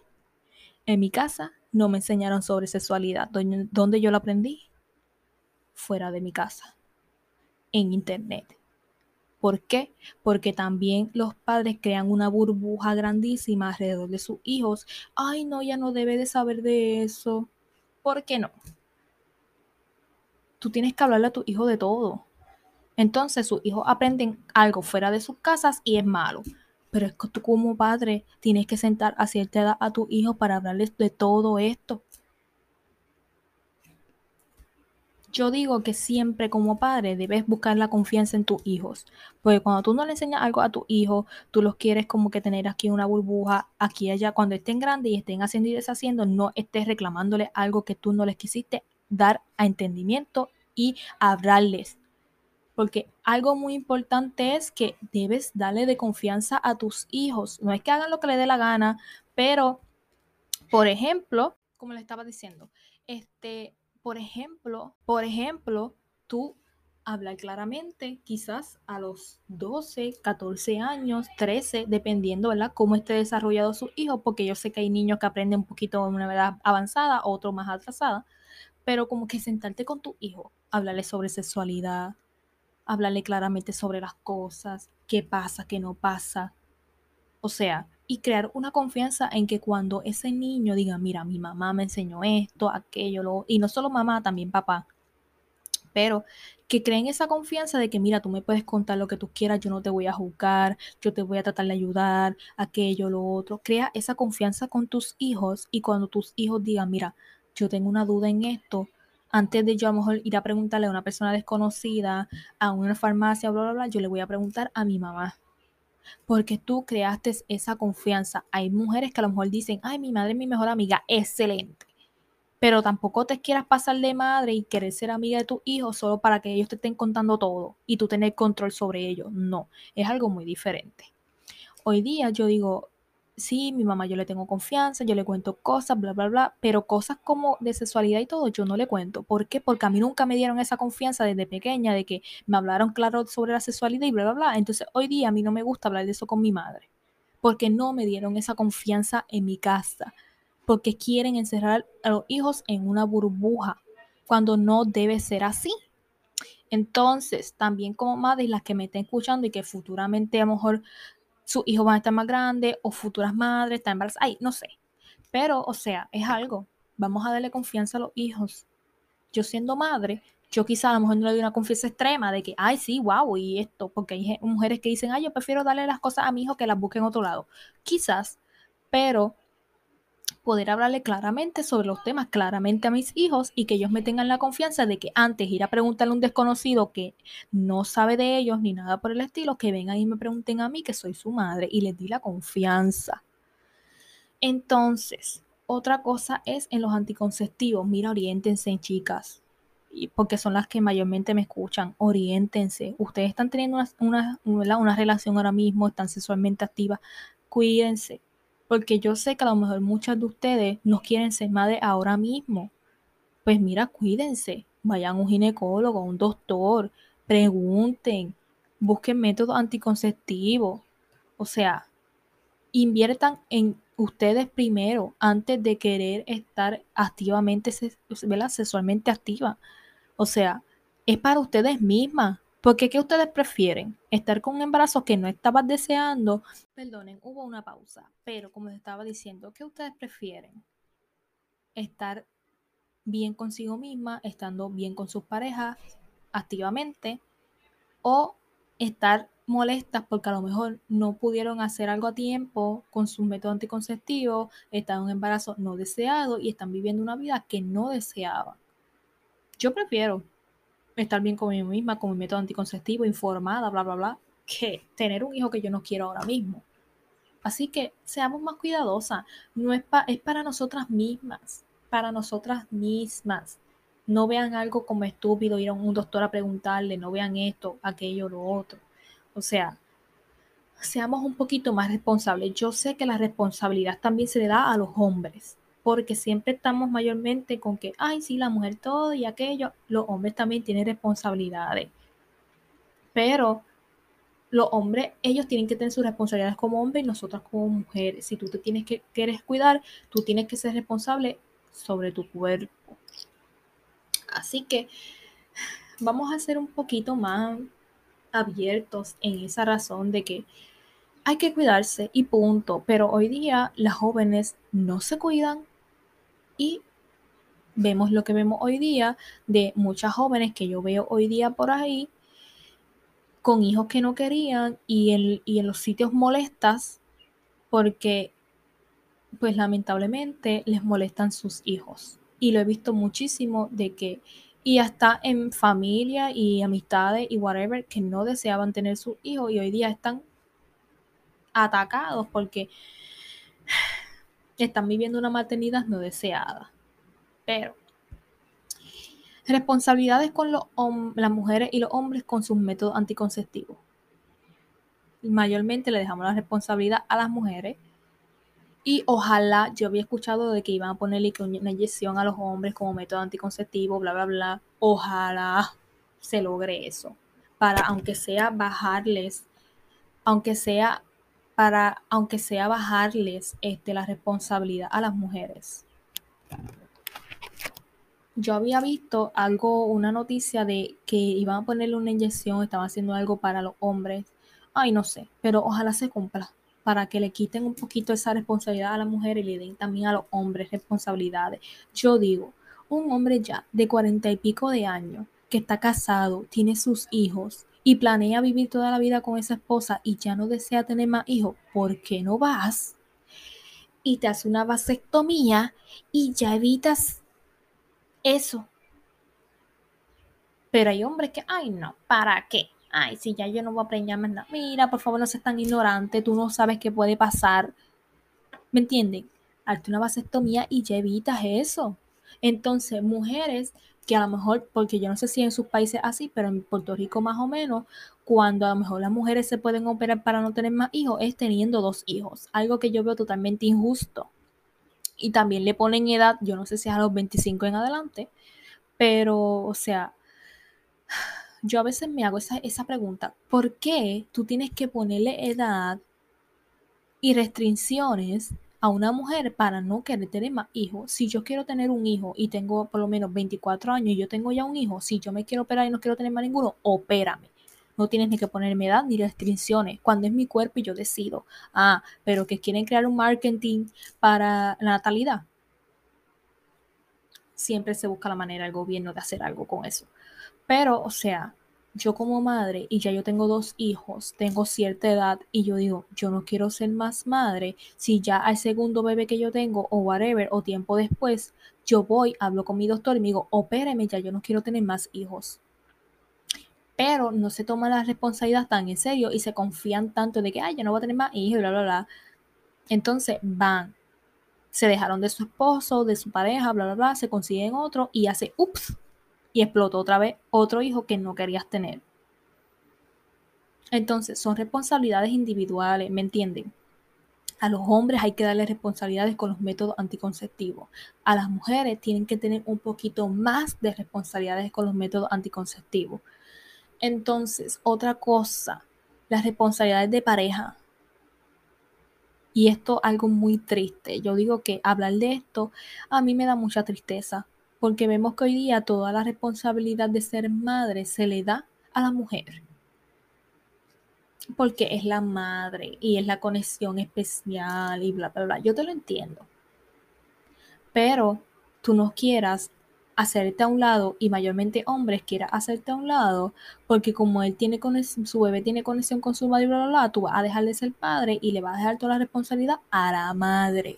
en mi casa, no me enseñaron sobre sexualidad. ¿Dónde yo lo aprendí? Fuera de mi casa, en internet. ¿Por qué? Porque también los padres crean una burbuja grandísima alrededor de sus hijos. Ay, no, ya no debe de saber de eso. ¿Por qué no? Tú tienes que hablarle a tu hijo de todo. Entonces sus hijos aprenden algo fuera de sus casas y es malo pero es que tú como padre tienes que sentar a cierta edad a tu hijo para hablarles de todo esto. Yo digo que siempre como padre debes buscar la confianza en tus hijos, porque cuando tú no le enseñas algo a tu hijo, tú los quieres como que tener aquí una burbuja, aquí allá, cuando estén grandes y estén haciendo y deshaciendo, no estés reclamándole algo que tú no les quisiste dar a entendimiento y hablarles porque algo muy importante es que debes darle de confianza a tus hijos. No es que hagan lo que les dé la gana, pero, por ejemplo, como le estaba diciendo, este, por ejemplo, por ejemplo, tú hablar claramente, quizás a los 12, 14 años, 13, dependiendo, ¿verdad?, cómo esté desarrollado su hijo, porque yo sé que hay niños que aprenden un poquito en una edad avanzada, otros más atrasada, pero como que sentarte con tu hijo, hablarle sobre sexualidad, hablarle claramente sobre las cosas, qué pasa, qué no pasa. O sea, y crear una confianza en que cuando ese niño diga, mira, mi mamá me enseñó esto, aquello, lo, y no solo mamá, también papá, pero que creen esa confianza de que, mira, tú me puedes contar lo que tú quieras, yo no te voy a juzgar, yo te voy a tratar de ayudar, aquello, lo otro. Crea esa confianza con tus hijos y cuando tus hijos digan, mira, yo tengo una duda en esto, antes de yo a lo mejor ir a preguntarle a una persona desconocida, a una farmacia, bla, bla, bla, yo le voy a preguntar a mi mamá. Porque tú creaste esa confianza. Hay mujeres que a lo mejor dicen, ay, mi madre es mi mejor amiga, excelente pero tampoco te quieras pasar de madre y querer ser amiga de tu hijo solo para que ellos te estén contando todo y tú tener control sobre ellos. No, es algo muy diferente. Hoy día yo digo, sí, mi mamá yo le tengo confianza, yo le cuento cosas, bla, bla, bla, pero cosas como de sexualidad y todo yo no le cuento. ¿Por qué? Porque a mí nunca me dieron esa confianza desde pequeña de que me hablaron claro sobre la sexualidad y bla, bla, bla. Entonces hoy día a mí no me gusta hablar de eso con mi madre, porque no me dieron esa confianza en mi casa porque quieren encerrar a los hijos en una burbuja, cuando no debe ser así. Entonces, también como madres, las que me estén escuchando y que futuramente a lo mejor sus hijos van a estar más grandes o futuras madres están embarazadas, ay, no sé. Pero, o sea, es algo. Vamos a darle confianza a los hijos. Yo siendo madre, yo quizá a lo mejor no le doy una confianza extrema de que, ay, sí, wow, y esto, porque hay mujeres que dicen, ay, yo prefiero darle las cosas a mi hijo que las busque en otro lado. Quizás, pero poder hablarle claramente sobre los temas, claramente a mis hijos y que ellos me tengan la confianza de que antes ir a preguntarle a un desconocido que no sabe de ellos ni nada por el estilo, que vengan y me pregunten a mí que soy su madre y les di la confianza. Entonces, otra cosa es en los anticonceptivos. Mira, oriéntense, chicas, porque son las que mayormente me escuchan. Oriéntense. Ustedes están teniendo una, una, una relación ahora mismo, están sexualmente activas. Cuídense porque yo sé que a lo mejor muchas de ustedes no quieren ser madres ahora mismo. Pues mira, cuídense, vayan a un ginecólogo, a un doctor, pregunten, busquen métodos anticonceptivos. O sea, inviertan en ustedes primero antes de querer estar activamente, sexualmente activa. O sea, es para ustedes mismas. Porque ¿qué ustedes prefieren? ¿Estar con un embarazo que no estabas deseando? Perdonen, hubo una pausa, pero como les estaba diciendo, ¿qué ustedes prefieren? ¿Estar bien consigo misma, estando bien con sus parejas activamente? ¿O estar molestas porque a lo mejor no pudieron hacer algo a tiempo con su método anticonceptivo, están en un embarazo no deseado y están viviendo una vida que no deseaban? Yo prefiero estar bien conmigo misma, con mi método anticonceptivo, informada, bla, bla, bla, que tener un hijo que yo no quiero ahora mismo. Así que seamos más cuidadosas. No es, es para nosotras mismas, para nosotras mismas. No vean algo como estúpido, ir a un doctor a preguntarle, no vean esto, aquello, lo otro. O sea, seamos un poquito más responsables. Yo sé que la responsabilidad también se le da a los hombres, porque siempre estamos mayormente con que, ay, sí, la mujer todo y aquello, los hombres también tienen responsabilidades. Pero los hombres, ellos tienen que tener sus responsabilidades como hombres y nosotras como mujeres. Si tú te tienes que quieres cuidar, tú tienes que ser responsable sobre tu cuerpo. Así que vamos a ser un poquito más abiertos en esa razón de que hay que cuidarse y punto. Pero hoy día las jóvenes no se cuidan, y vemos lo que vemos hoy día de muchas jóvenes que yo veo hoy día por ahí con hijos que no querían y en, y en los sitios molestas porque pues lamentablemente les molestan sus hijos. Y lo he visto muchísimo de que, y hasta en familia y amistades y whatever, que no deseaban tener sus hijos y hoy día están atacados porque están viviendo una maternidad no deseada. Pero responsabilidades con las mujeres y los hombres con sus métodos anticonceptivos. Mayormente le dejamos la responsabilidad a las mujeres. Y ojalá, yo había escuchado de que iban a ponerle una inyección a los hombres como método anticonceptivo, bla, bla, bla. Ojalá se logre eso. Para, aunque sea bajarles, aunque sea para, aunque sea bajarles este, la responsabilidad a las mujeres. Yo había visto algo, una noticia de que iban a ponerle una inyección, estaban haciendo algo para los hombres. ay, no sé, pero ojalá se cumpla para que le quiten un poquito esa responsabilidad a la mujer y le den también a los hombres responsabilidades. Yo digo, un hombre ya de cuarenta y pico de años, que está casado, tiene sus hijos y planea vivir toda la vida con esa esposa y ya no desea tener más hijos, ¿por qué no vas? Y te hace una vasectomía y ya evitas eso. Pero hay hombres que, ay no, ¿para qué? Ay, si ya yo no voy a preñarme nada. Mira, por favor, no seas tan ignorante, tú no sabes qué puede pasar. ¿Me entienden? Hazte una vasectomía y ya evitas eso. Entonces, mujeres que a lo mejor, porque yo no sé si en sus países así, pero en Puerto Rico más o menos, cuando a lo mejor las mujeres se pueden operar para no tener más hijos, es teniendo dos hijos, algo que yo veo totalmente injusto. Y también le ponen edad, yo no sé si es a los 25 en adelante, pero, o sea, yo a veces me hago esa, esa pregunta, ¿por qué tú tienes que ponerle edad y restricciones a una mujer para no querer tener más hijos. Si yo quiero tener un hijo y tengo por lo menos 24 años y yo tengo ya un hijo, si yo me quiero operar y no quiero tener más ninguno, opérame. No tienes ni que ponerme edad ni restricciones. Cuando es mi cuerpo y yo decido. Ah, pero que quieren crear un marketing para la natalidad. Siempre se busca la manera del gobierno de hacer algo con eso. Pero, o sea, yo como madre y ya yo tengo dos hijos, tengo cierta edad y yo digo, yo no quiero ser más madre, si ya al segundo bebé que yo tengo o whatever o tiempo después, yo voy, hablo con mi doctor y me digo, opéreme ya, yo no quiero tener más hijos. Pero no se toma la responsabilidad tan en serio y se confían tanto de que, ay, yo no voy a tener más hijos, bla, bla, bla. Entonces van, se dejaron de su esposo, de su pareja, bla, bla, bla, se consiguen otro y hace, ups, y explotó otra vez otro hijo que no querías tener. Entonces, son responsabilidades individuales, ¿me entienden? A los hombres hay que darle responsabilidades con los métodos anticonceptivos. A las mujeres tienen que tener un poquito más de responsabilidades con los métodos anticonceptivos. Entonces, otra cosa, las responsabilidades de pareja. Y esto algo muy triste. Yo digo que hablar de esto a mí me da mucha tristeza porque vemos que hoy día toda la responsabilidad de ser madre se le da a la mujer. Porque es la madre y es la conexión especial y bla, bla, bla. Yo te lo entiendo. Pero tú no quieras hacerte a un lado y mayormente hombres quieran hacerte a un lado porque como él tiene conexión, su bebé tiene conexión con su madre y bla, bla, bla, tú vas a dejar de ser padre y le vas a dejar toda la responsabilidad a la madre.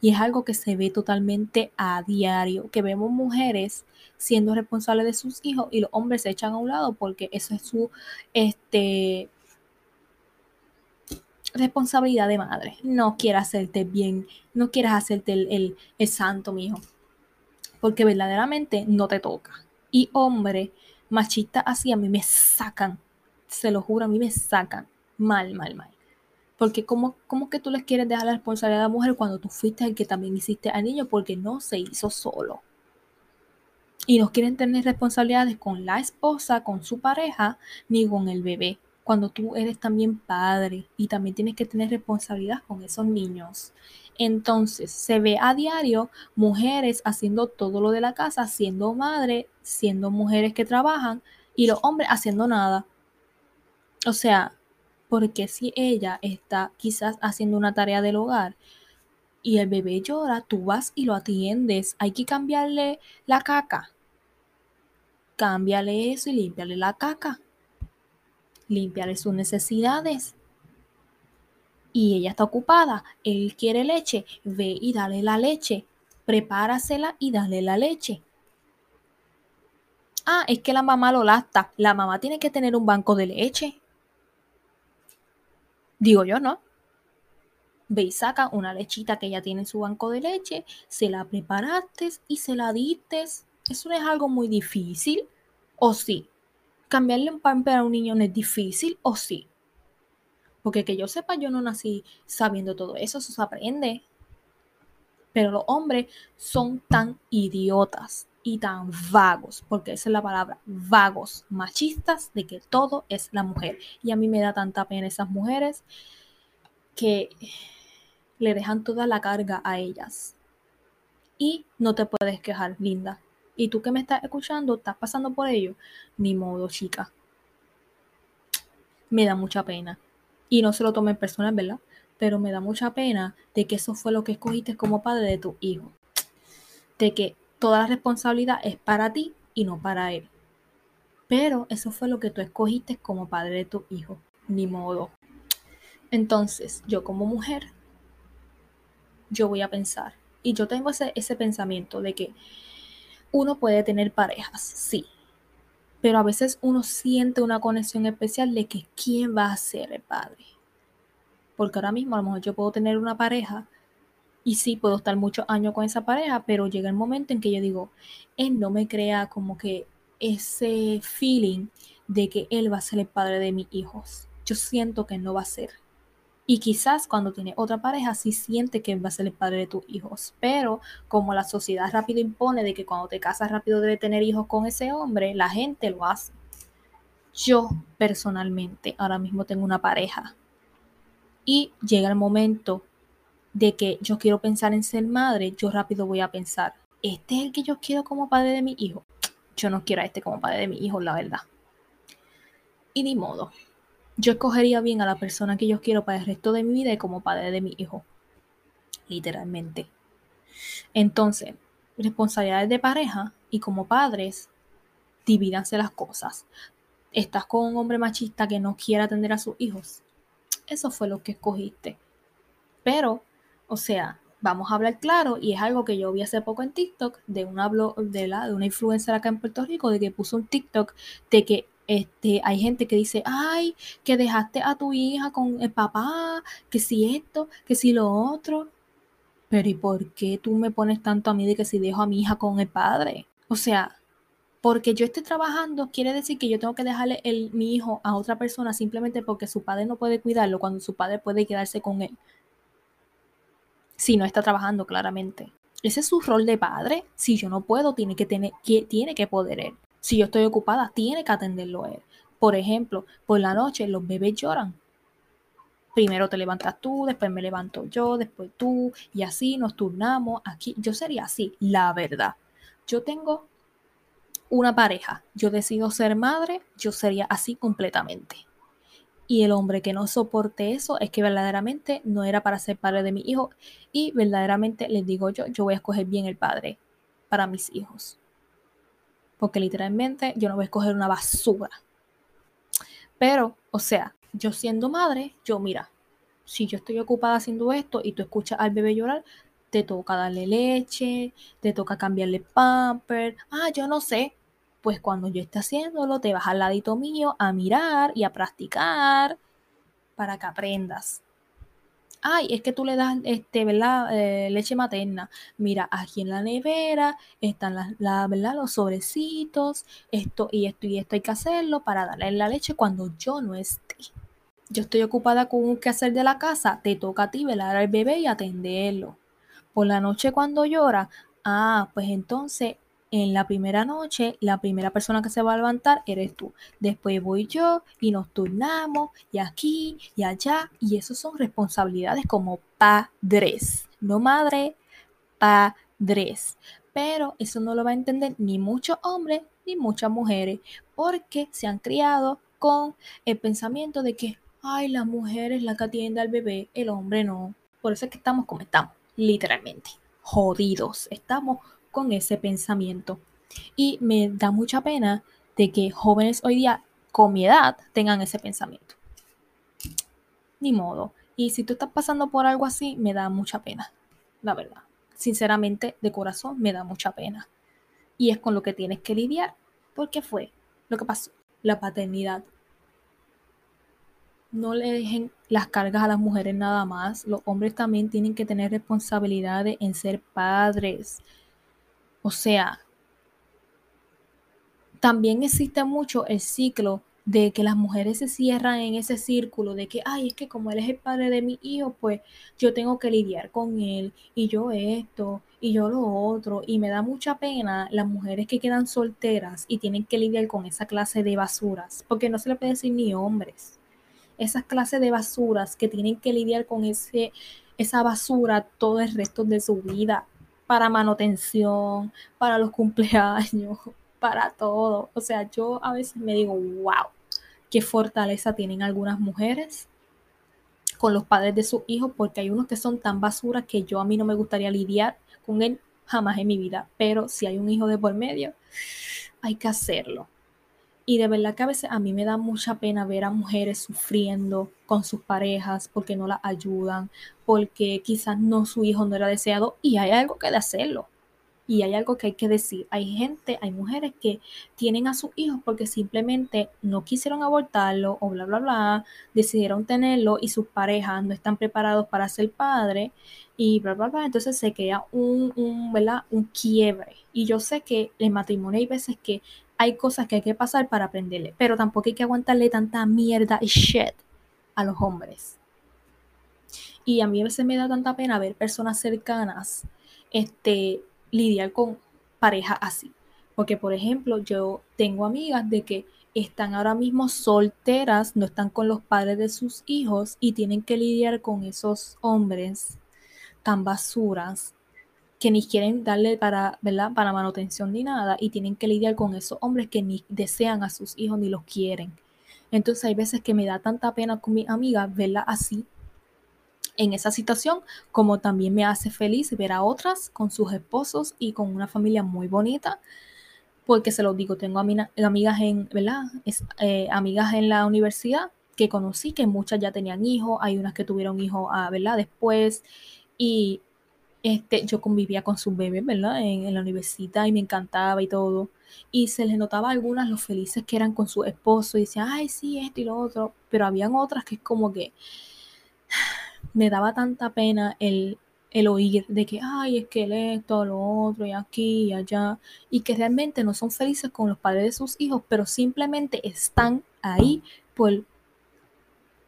Y es algo que se ve totalmente a diario, que vemos mujeres siendo responsables de sus hijos y los hombres se echan a un lado porque eso es su este, responsabilidad de madre. No quieras hacerte bien, no quieras hacerte el, el, santo, mijo, porque verdaderamente no te toca. Y hombre, machista así a mí me sacan, se lo juro, a mí me sacan mal, mal, mal. Porque ¿cómo, ¿cómo que tú les quieres dejar la responsabilidad a la mujer cuando tú fuiste el que también hiciste al niño? Porque no se hizo solo. Y no quieren tener responsabilidades con la esposa, con su pareja, ni con el bebé. Cuando tú eres también padre y también tienes que tener responsabilidad con esos niños. Entonces, se ve a diario mujeres haciendo todo lo de la casa, siendo madre, siendo mujeres que trabajan y los hombres haciendo nada. O sea, porque si ella está quizás haciendo una tarea del hogar y el bebé llora, tú vas y lo atiendes. Hay que cambiarle la caca. Cámbiale eso y límpiale la caca. Límpiale sus necesidades. Y ella está ocupada. Él quiere leche. Ve y dale la leche. Prepárasela y dale la leche. Ah, es que la mamá lo lasta. La mamá tiene que tener un banco de leche. Digo yo, ¿no? Ve y saca una lechita que ya tiene en su banco de leche, se la preparaste y se la diste. Eso no es algo muy difícil, ¿o sí? Cambiarle un pamper a un niño no es difícil, ¿o sí? Porque que yo sepa, yo no nací sabiendo todo eso, eso se aprende. Pero los hombres son tan idiotas y tan vagos, porque esa es la palabra, vagos, machistas, de que todo es la mujer. Y a mí me da tanta pena esas mujeres que le dejan toda la carga a ellas. Y no te puedes quejar, linda. Y tú que me estás escuchando, estás pasando por ello. Ni modo, chica. Me da mucha pena. Y no se lo tomen personal, ¿verdad? Pero me da mucha pena de que eso fue lo que escogiste como padre de tu hijo. De que toda la responsabilidad es para ti y no para él. Pero eso fue lo que tú escogiste como padre de tu hijo. Ni modo. Entonces, yo como mujer, yo voy a pensar. Y yo tengo ese, ese pensamiento de que uno puede tener parejas, sí. Pero a veces uno siente una conexión especial de que quién va a ser el padre. Porque ahora mismo a lo mejor yo puedo tener una pareja y sí puedo estar muchos años con esa pareja, pero llega el momento en que yo digo, él no me crea como que ese feeling de que él va a ser el padre de mis hijos. Yo siento que no va a ser. Y quizás cuando tiene otra pareja sí siente que va a ser el padre de tus hijos. Pero como la sociedad rápido impone de que cuando te casas rápido debe tener hijos con ese hombre, la gente lo hace. Yo personalmente ahora mismo tengo una pareja. Y llega el momento de que yo quiero pensar en ser madre, yo rápido voy a pensar, ¿este es el que yo quiero como padre de mi hijo? Yo no quiero a este como padre de mi hijo, la verdad. Y ni modo yo escogería bien a la persona que yo quiero para el resto de mi vida y como padre de mi hijo. Literalmente. Entonces, responsabilidades de pareja y como padres, divídanse las cosas. Estás con un hombre machista que no quiere atender a sus hijos. Eso fue lo que escogiste. Pero, o sea, vamos a hablar claro y es algo que yo vi hace poco en TikTok de una blog, de, la, de una influencer acá en Puerto Rico de que puso un TikTok de que este, hay gente que dice, ay, que dejaste a tu hija con el papá, que si esto, que si lo otro. Pero ¿y por qué tú me pones tanto a mí de que si dejo a mi hija con el padre? O sea, porque yo esté trabajando quiere decir que yo tengo que dejarle el, mi hijo a otra persona simplemente porque su padre no puede cuidarlo cuando su padre puede quedarse con él. Si no está trabajando claramente. Ese es su rol de padre. Si yo no puedo, tiene que tener, tiene que poder él. Si yo estoy ocupada, tiene que atenderlo él. Por ejemplo, por la noche los bebés lloran. Primero te levantas tú, después me levanto yo, después tú, y así nos turnamos. Aquí yo sería así, la verdad. Yo tengo una pareja, yo decido ser madre, yo sería así completamente. Y el hombre que no soporte eso es que verdaderamente no era para ser padre de mi hijo y verdaderamente les digo yo, yo voy a escoger bien el padre para mis hijos porque literalmente yo no voy a escoger una basura. Pero, o sea, yo siendo madre, yo mira, si yo estoy ocupada haciendo esto y tú escuchas al bebé llorar, te toca darle leche, te toca cambiarle pamper, ah, yo no sé. Pues cuando yo esté haciéndolo, te vas al ladito mío a mirar y a practicar para que aprendas ay, es que tú le das, este, ¿verdad? Eh, leche materna. Mira, aquí en la nevera están ¿verdad? Los sobrecitos, esto y esto y esto hay que hacerlo para darle la leche cuando yo no esté. Yo estoy ocupada con un quehacer de la casa, te toca a ti velar al bebé y atenderlo. Por la noche cuando llora, ah, pues entonces en la primera noche, la primera persona que se va a levantar eres tú. Después voy yo y nos turnamos y aquí y allá. Y eso son responsabilidades como padres, no madre, padres. Pero eso no lo va a entender ni muchos hombres ni muchas mujeres porque se han criado con el pensamiento de que, ay, la mujer es la que atiende al bebé, el hombre no. Por eso es que estamos como estamos, literalmente, jodidos. Estamos con ese pensamiento. Y me da mucha pena de que jóvenes hoy día con mi edad tengan ese pensamiento. Ni modo. Y si tú estás pasando por algo así, me da mucha pena. La verdad. Sinceramente, de corazón, me da mucha pena. Y es con lo que tienes que lidiar. Porque fue lo que pasó. La paternidad. No le dejen las cargas a las mujeres nada más. Los hombres también tienen que tener responsabilidades en ser padres, o sea, también existe mucho el ciclo de que las mujeres se cierran en ese círculo de que, ay, es que como él es el padre de mi hijo, pues yo tengo que lidiar con él y yo esto y yo lo otro. Y me da mucha pena las mujeres que quedan solteras y tienen que lidiar con esa clase de basuras, porque no se le puede decir ni hombres. Esas clases de basuras que tienen que lidiar con ese, esa basura todo el resto de su vida para manutención, para los cumpleaños, para todo. O sea, yo a veces me digo, wow, qué fortaleza tienen algunas mujeres con los padres de sus hijos porque hay unos que son tan basuras que yo a mí no me gustaría lidiar con él jamás en mi vida. Pero si hay un hijo de por medio, hay que hacerlo. Y de verdad que a veces a mí me da mucha pena ver a mujeres sufriendo con sus parejas porque no las ayudan, porque quizás no su hijo no era deseado y hay algo que de hacerlo. Y hay algo que hay que decir. Hay gente, hay mujeres que tienen a sus hijos porque simplemente no quisieron abortarlo o bla, bla, bla, decidieron tenerlo y sus parejas no están preparados para ser padre y bla, bla, bla. Entonces se crea un, un, ¿verdad? un quiebre. Y yo sé que en matrimonio hay veces que hay cosas que hay que pasar para aprenderle, pero tampoco hay que aguantarle tanta mierda y shit a los hombres. Y a mí a veces me da tanta pena ver personas cercanas este, lidiar con parejas así. Porque, por ejemplo, yo tengo amigas de que están ahora mismo solteras, no están con los padres de sus hijos y tienen que lidiar con esos hombres tan basuras que ni quieren darle para, ¿verdad? para manutención ni nada y tienen que lidiar con esos hombres que ni desean a sus hijos ni los quieren. Entonces hay veces que me da tanta pena con mi amiga verla así en esa situación, como también me hace feliz ver a otras con sus esposos y con una familia muy bonita, porque se lo digo, tengo amigas en, ¿verdad? Eh, amigas en la universidad que conocí, que muchas ya tenían hijos, hay unas que tuvieron hijos, ah, ¿verdad? Después, y este, yo convivía con sus bebés, ¿verdad? En, la universidad y me encantaba y todo. Y se les notaba a algunas los felices que eran con su esposo y decían, ay, sí, esto y lo otro. Pero habían otras que es como que me daba tanta pena el, el oír de que, ay, es que él esto, lo otro, y aquí y allá, y que realmente no son felices con los padres de sus hijos, pero simplemente están ahí por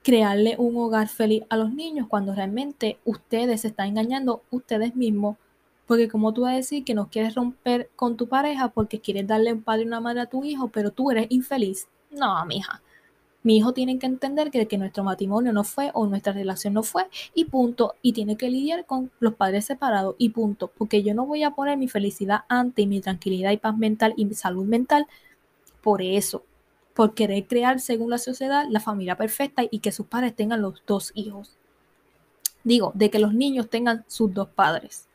crearle un hogar feliz a los niños cuando realmente ustedes se están engañando ustedes mismos. Porque como tú vas a decir que no quieres romper con tu pareja porque quieres darle un padre y una madre a tu hijo, pero tú eres infeliz. No, mija. Mi hijo tiene que entender que, que nuestro matrimonio no fue o nuestra relación no fue y punto. Y tiene que lidiar con los padres separados y punto. Porque yo no voy a poner mi felicidad ante mi tranquilidad y paz mental y mi salud mental por eso. Por querer crear, según la sociedad, la familia perfecta y que sus padres tengan los dos hijos. Digo, de que los niños tengan sus dos padres.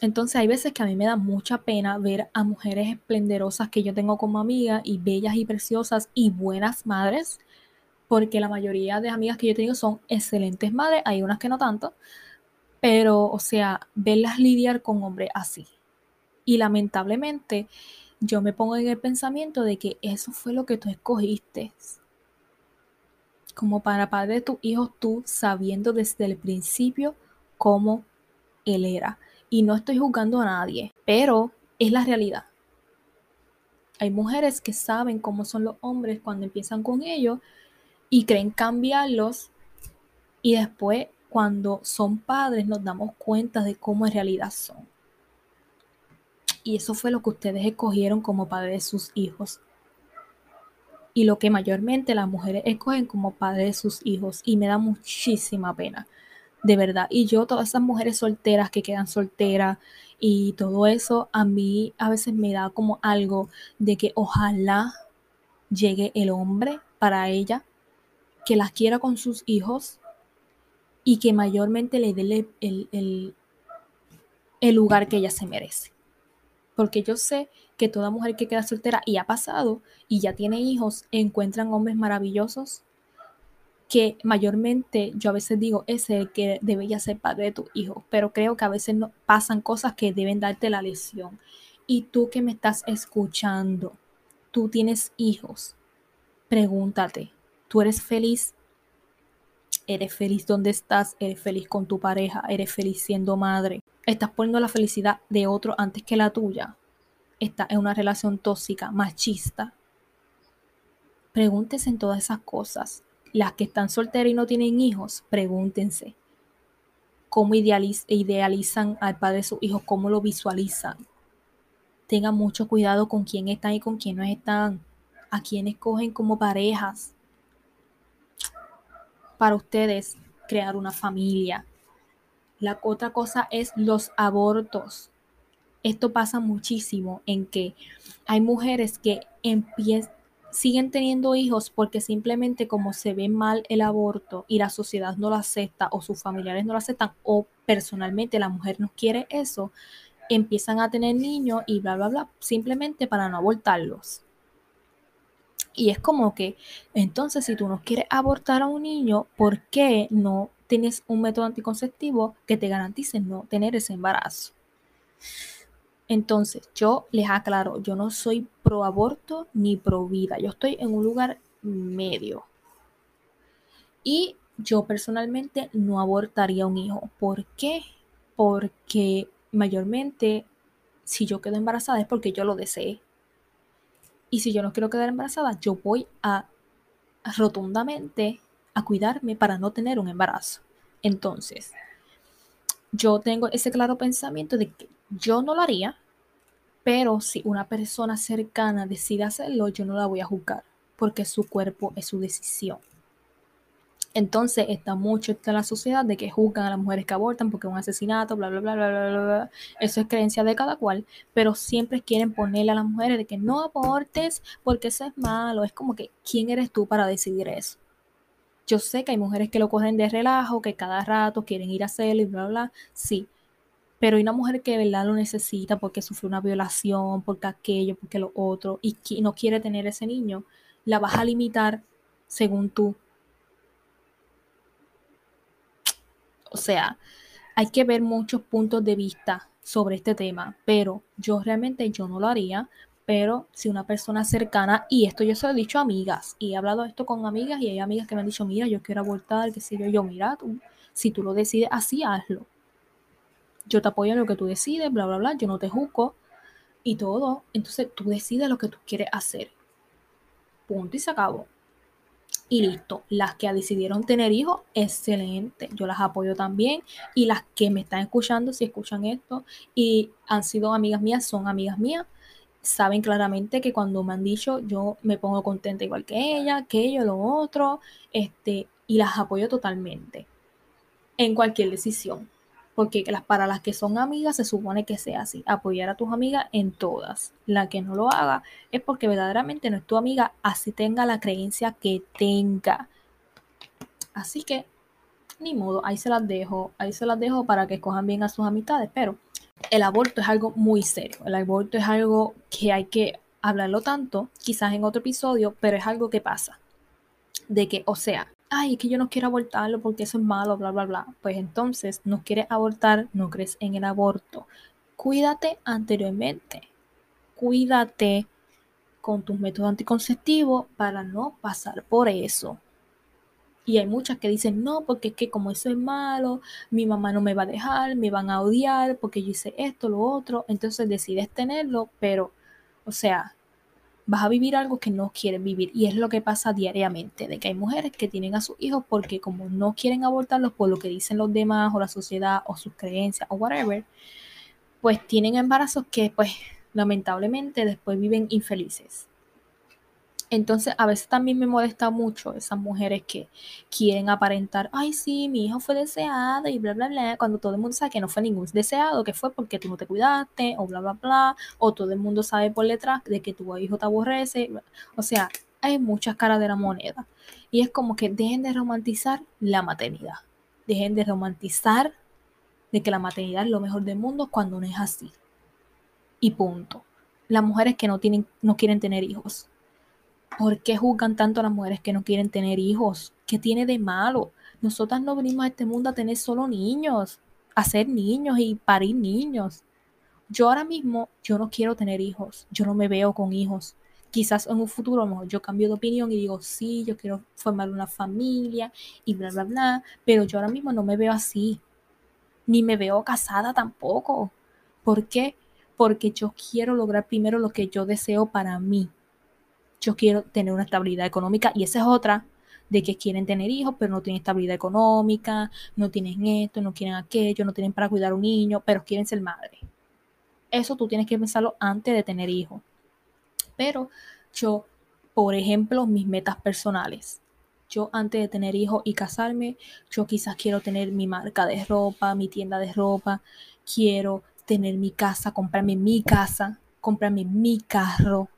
Entonces hay veces que a mí me da mucha pena ver a mujeres esplendorosas que yo tengo como amiga y bellas y preciosas y buenas madres, porque la mayoría de amigas que yo tengo son excelentes madres, hay unas que no tanto, pero o sea, verlas lidiar con hombres así. Y lamentablemente yo me pongo en el pensamiento de que eso fue lo que tú escogiste. Como para padre de tus hijos, tú sabiendo desde el principio cómo él era y no estoy juzgando a nadie, pero es la realidad. Hay mujeres que saben cómo son los hombres cuando empiezan con ellos y creen cambiarlos y después cuando son padres nos damos cuenta de cómo en realidad son. Y eso fue lo que ustedes escogieron como padre de sus hijos. Y lo que mayormente las mujeres escogen como padre de sus hijos. Y me da muchísima pena de verdad. Y yo, todas esas mujeres solteras que quedan solteras y todo eso, a mí a veces me da como algo de que ojalá llegue el hombre para ella, que las quiera con sus hijos y que mayormente le dé el, el, el lugar que ella se merece. Porque yo sé que toda mujer que queda soltera y ha pasado y ya tiene hijos, encuentran hombres maravillosos que mayormente yo a veces digo es el que debería ser padre de tu hijo, pero creo que a veces pasan cosas que deben darte la lesión. Y tú que me estás escuchando, tú tienes hijos, pregúntate, ¿tú eres feliz? ¿Eres feliz donde estás? ¿Eres feliz con tu pareja? ¿Eres feliz siendo madre? ¿Estás poniendo la felicidad de otro antes que la tuya? ¿Estás en una relación tóxica, machista? Pregúntese en todas esas cosas las que están solteras y no tienen hijos, pregúntense cómo idealizan al padre de sus hijos, cómo lo visualizan. Tengan mucho cuidado con quién están y con quién no están, a quién escogen como parejas. Para ustedes, crear una familia. La otra cosa es los abortos. Esto pasa muchísimo en que hay mujeres que siguen teniendo hijos porque simplemente como se ve mal el aborto y la sociedad no lo acepta o sus familiares no lo aceptan o personalmente la mujer no quiere eso, empiezan a tener niños y bla, bla, bla, simplemente para no abortarlos. Y es como que, entonces, si tú no quieres abortar a un niño, ¿por qué no tienes un método anticonceptivo que te garantice no tener ese embarazo? Entonces, yo les aclaro, yo no soy pro aborto ni pro vida, yo estoy en un lugar medio. Y yo personalmente no abortaría un hijo. ¿Por qué? Porque mayormente, si yo quedo embarazada es porque yo lo deseé. Y si yo no quiero quedar embarazada, yo voy a rotundamente a cuidarme para no tener un embarazo. Entonces, yo tengo ese claro pensamiento de que yo no lo haría, pero si una persona cercana decide hacerlo, yo no la voy a juzgar, porque su cuerpo es su decisión. Entonces está mucho en la sociedad de que juzgan a las mujeres que abortan porque es un asesinato, bla, bla, bla, bla, bla, bla. Eso es creencia de cada cual, pero siempre quieren ponerle a las mujeres de que no abortes porque eso es malo. Es como que, ¿quién eres tú para decidir eso? Yo sé que hay mujeres que lo cogen de relajo, que cada rato quieren ir a hacerlo y bla, bla, bla. Sí, pero hay una mujer que de verdad lo necesita porque sufrió una violación, porque aquello, porque lo otro, y no quiere tener ese niño, la vas a limitar según tú O sea, hay que ver muchos puntos de vista sobre este tema, pero yo realmente yo no lo haría, pero si una persona cercana, y esto yo se lo he dicho a amigas, y he hablado esto con amigas, y hay amigas que me han dicho, mira, yo quiero abortar, qué sé yo, yo, mira, tú, si tú lo decides así, hazlo. Yo te apoyo en lo que tú decides, bla, bla, bla, yo no te juzgo, y todo, entonces tú decides lo que tú quieres hacer. Punto y se acabó y listo. Las que decidieron tener hijos, excelente. Yo las apoyo también. Y las que me están escuchando, si escuchan esto y han sido amigas mías, son amigas mías, saben claramente que cuando me han dicho, yo me pongo contenta igual que ella, que ellos, lo otro, este, y las apoyo totalmente en cualquier decisión porque las, para las que son amigas se supone que sea así, apoyar a tus amigas en todas. La que no lo haga es porque verdaderamente no es tu amiga, así tenga la creencia que tenga. Así que, ni modo, ahí se las dejo, ahí se las dejo para que escojan bien a sus amistades, pero el aborto es algo muy serio, el aborto es algo que hay que hablarlo tanto, quizás en otro episodio, pero es algo que pasa. De que, o sea, ay, es que yo no quiero abortarlo porque eso es malo, bla, bla, bla. Pues entonces no quieres abortar, no crees en el aborto. Cuídate anteriormente. Cuídate con tus métodos anticonceptivos para no pasar por eso. Y hay muchas que dicen, no, porque es que como eso es malo, mi mamá no me va a dejar, me van a odiar porque yo hice esto, lo otro. Entonces decides tenerlo, pero, o sea, vas a vivir algo que no quieres vivir. Y es lo que pasa diariamente, de que hay mujeres que tienen a sus hijos porque como no quieren abortarlos por lo que dicen los demás o la sociedad o sus creencias o whatever, pues tienen embarazos que pues lamentablemente después viven infelices. Entonces, a veces también me molesta mucho esas mujeres que quieren aparentar, ay, sí, mi hijo fue deseado y bla, bla, bla, cuando todo el mundo sabe que no fue ningún deseado, que fue porque tú no te cuidaste, o bla, bla, bla, o todo el mundo sabe por detrás de que tu hijo te aborrece. O sea, hay muchas caras de la moneda. Y es como que dejen de romantizar la maternidad. Dejen de romantizar de que la maternidad es lo mejor del mundo cuando no es así. Y punto. Las mujeres que no, tienen, no quieren tener hijos ¿Por qué juzgan tanto a las mujeres que no quieren tener hijos? ¿Qué tiene de malo? Nosotras no venimos a este mundo a tener solo niños, a ser niños y parir niños. Yo ahora mismo, yo no quiero tener hijos, yo no me veo con hijos. Quizás en un futuro, a lo mejor yo cambio de opinión y digo, sí, yo quiero formar una familia y bla, bla, bla, pero yo ahora mismo no me veo así, ni me veo casada tampoco. ¿Por qué? Porque yo quiero lograr primero lo que yo deseo para mí yo quiero tener una estabilidad económica y esa es otra de que quieren tener hijos, pero no tienen estabilidad económica, no tienen esto, no quieren aquello, no tienen para cuidar a un niño, pero quieren ser madre. Eso tú tienes que pensarlo antes de tener hijos. Pero yo, por ejemplo, mis metas personales. Yo antes de tener hijos y casarme, yo quizás quiero tener mi marca de ropa, mi tienda de ropa, quiero tener mi casa, comprarme mi casa, comprarme mi carro,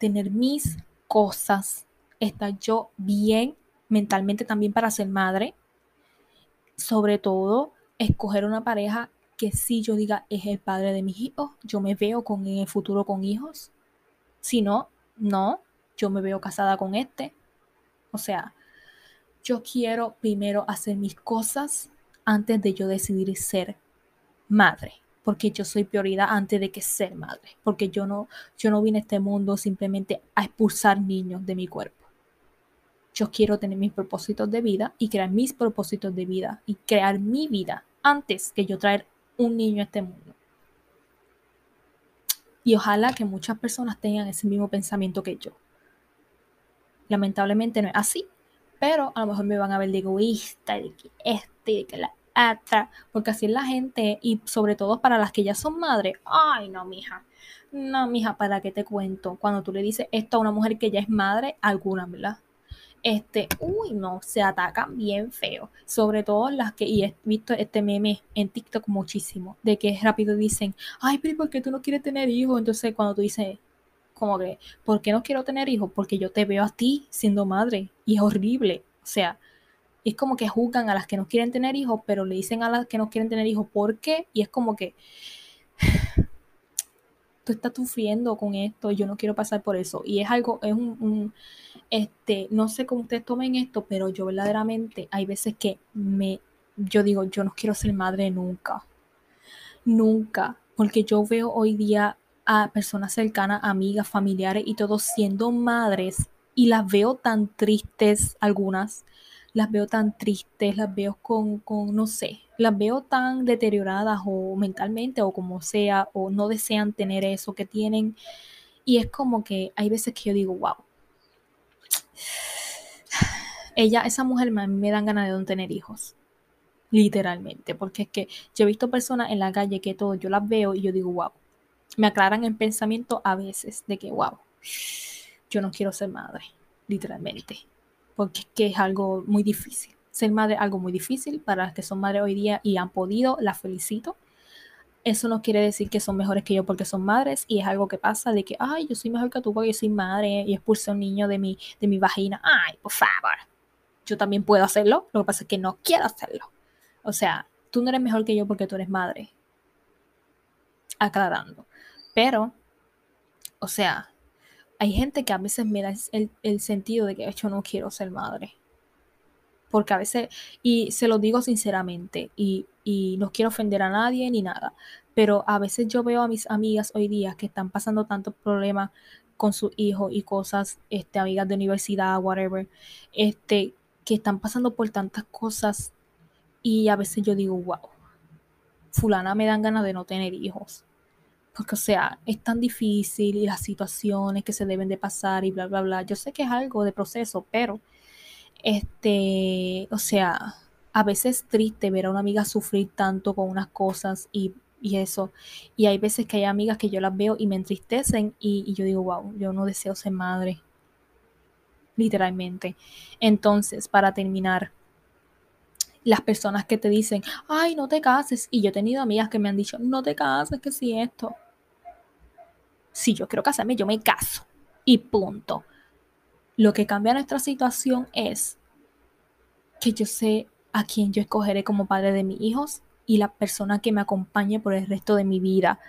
tener mis cosas, estar yo bien mentalmente también para ser madre. Sobre todo, escoger una pareja que si yo diga es el padre de mis hijos, yo me veo con en el futuro con hijos. Si no, no, yo me veo casada con este. O sea, yo quiero primero hacer mis cosas antes de yo decidir ser madre, porque yo soy prioridad antes de que ser madre, porque yo no yo no vine a este mundo simplemente a expulsar niños de mi cuerpo. Yo quiero tener mis propósitos de vida y crear mis propósitos de vida y crear mi vida antes que yo traer un niño a este mundo. Y ojalá que muchas personas tengan ese mismo pensamiento que yo. Lamentablemente no es así, pero a lo mejor me van a ver de egoísta, de que este, de que la otra, porque así es la gente y sobre todo para las que ya son madres. Ay, no, mija. No, mija, ¿para qué te cuento? Cuando tú le dices esto a una mujer que ya es madre, alguna, ¿verdad? este, uy, no, se atacan bien feo. Sobre todo las que, y he visto este meme en TikTok muchísimo, de que rápido dicen, ay, pero ¿por qué tú no quieres tener hijos? Entonces cuando tú dices, como que, ¿por qué no quiero tener hijos? Porque yo te veo a ti siendo madre y es horrible. O sea, es como que juzgan a las que no quieren tener hijos, pero le dicen a las que no quieren tener hijos, ¿por qué? Y es como que tú estás sufriendo con esto, yo no quiero pasar por eso. Y es algo, es un este, no sé cómo ustedes tomen esto, pero yo verdaderamente hay veces que me, yo digo, yo no quiero ser madre nunca, nunca, porque yo veo hoy día a personas cercanas, amigas, familiares y todos siendo madres y las veo tan tristes algunas, las veo tan tristes, las veo con, con, no sé, las veo tan deterioradas o mentalmente o como sea, o no desean tener eso que tienen. Y es como que hay veces que yo digo, wow, ella, esa mujer me, me dan ganas de no tener hijos. Literalmente. Porque es que yo he visto personas en la calle que todo, yo las veo y yo digo, wow. Me aclaran el pensamiento a veces de que, wow, yo no quiero ser madre. Literalmente. Porque es algo muy difícil. Ser madre es algo muy difícil para las que son madres hoy día y han podido, las felicito. Eso no quiere decir que son mejores que yo porque son madres y es algo que pasa de que, ay, yo soy mejor que tú porque yo soy madre y expulsé a un niño de mi, de mi vagina. Ay, por favor. Yo también puedo hacerlo, lo que pasa es que no quiero hacerlo. O sea, tú no eres mejor que yo porque tú eres madre. Aclarando. Pero, o sea, hay gente que a veces me da el, el sentido de que yo no quiero ser madre. Porque a veces, y se lo digo sinceramente, y y no quiero ofender a nadie ni nada, pero a veces yo veo a mis amigas hoy día que están pasando tantos problemas con sus hijos y cosas, este, amigas de universidad, whatever, este, que están pasando por tantas cosas y a veces yo digo, wow, fulana me dan ganas de no tener hijos. Porque, o sea, es tan difícil y las situaciones que se deben de pasar y bla, bla, bla. Yo sé que es algo de proceso, pero, este, o sea, a veces es triste ver a una amiga sufrir tanto con unas cosas y, eso. Y hay veces que hay amigas que yo las veo y me entristecen y, y yo digo, wow, yo no deseo ser madre. Literalmente. Entonces, para terminar, las personas que te dicen, ay, no te cases. Y yo he tenido amigas que me han dicho, no te cases, que si esto. Si yo quiero casarme, yo me caso. Y punto. Lo que cambia nuestra situación es que yo sé a quien yo escogeré como padre de mis hijos y la persona que me acompañe por el resto de mi vida.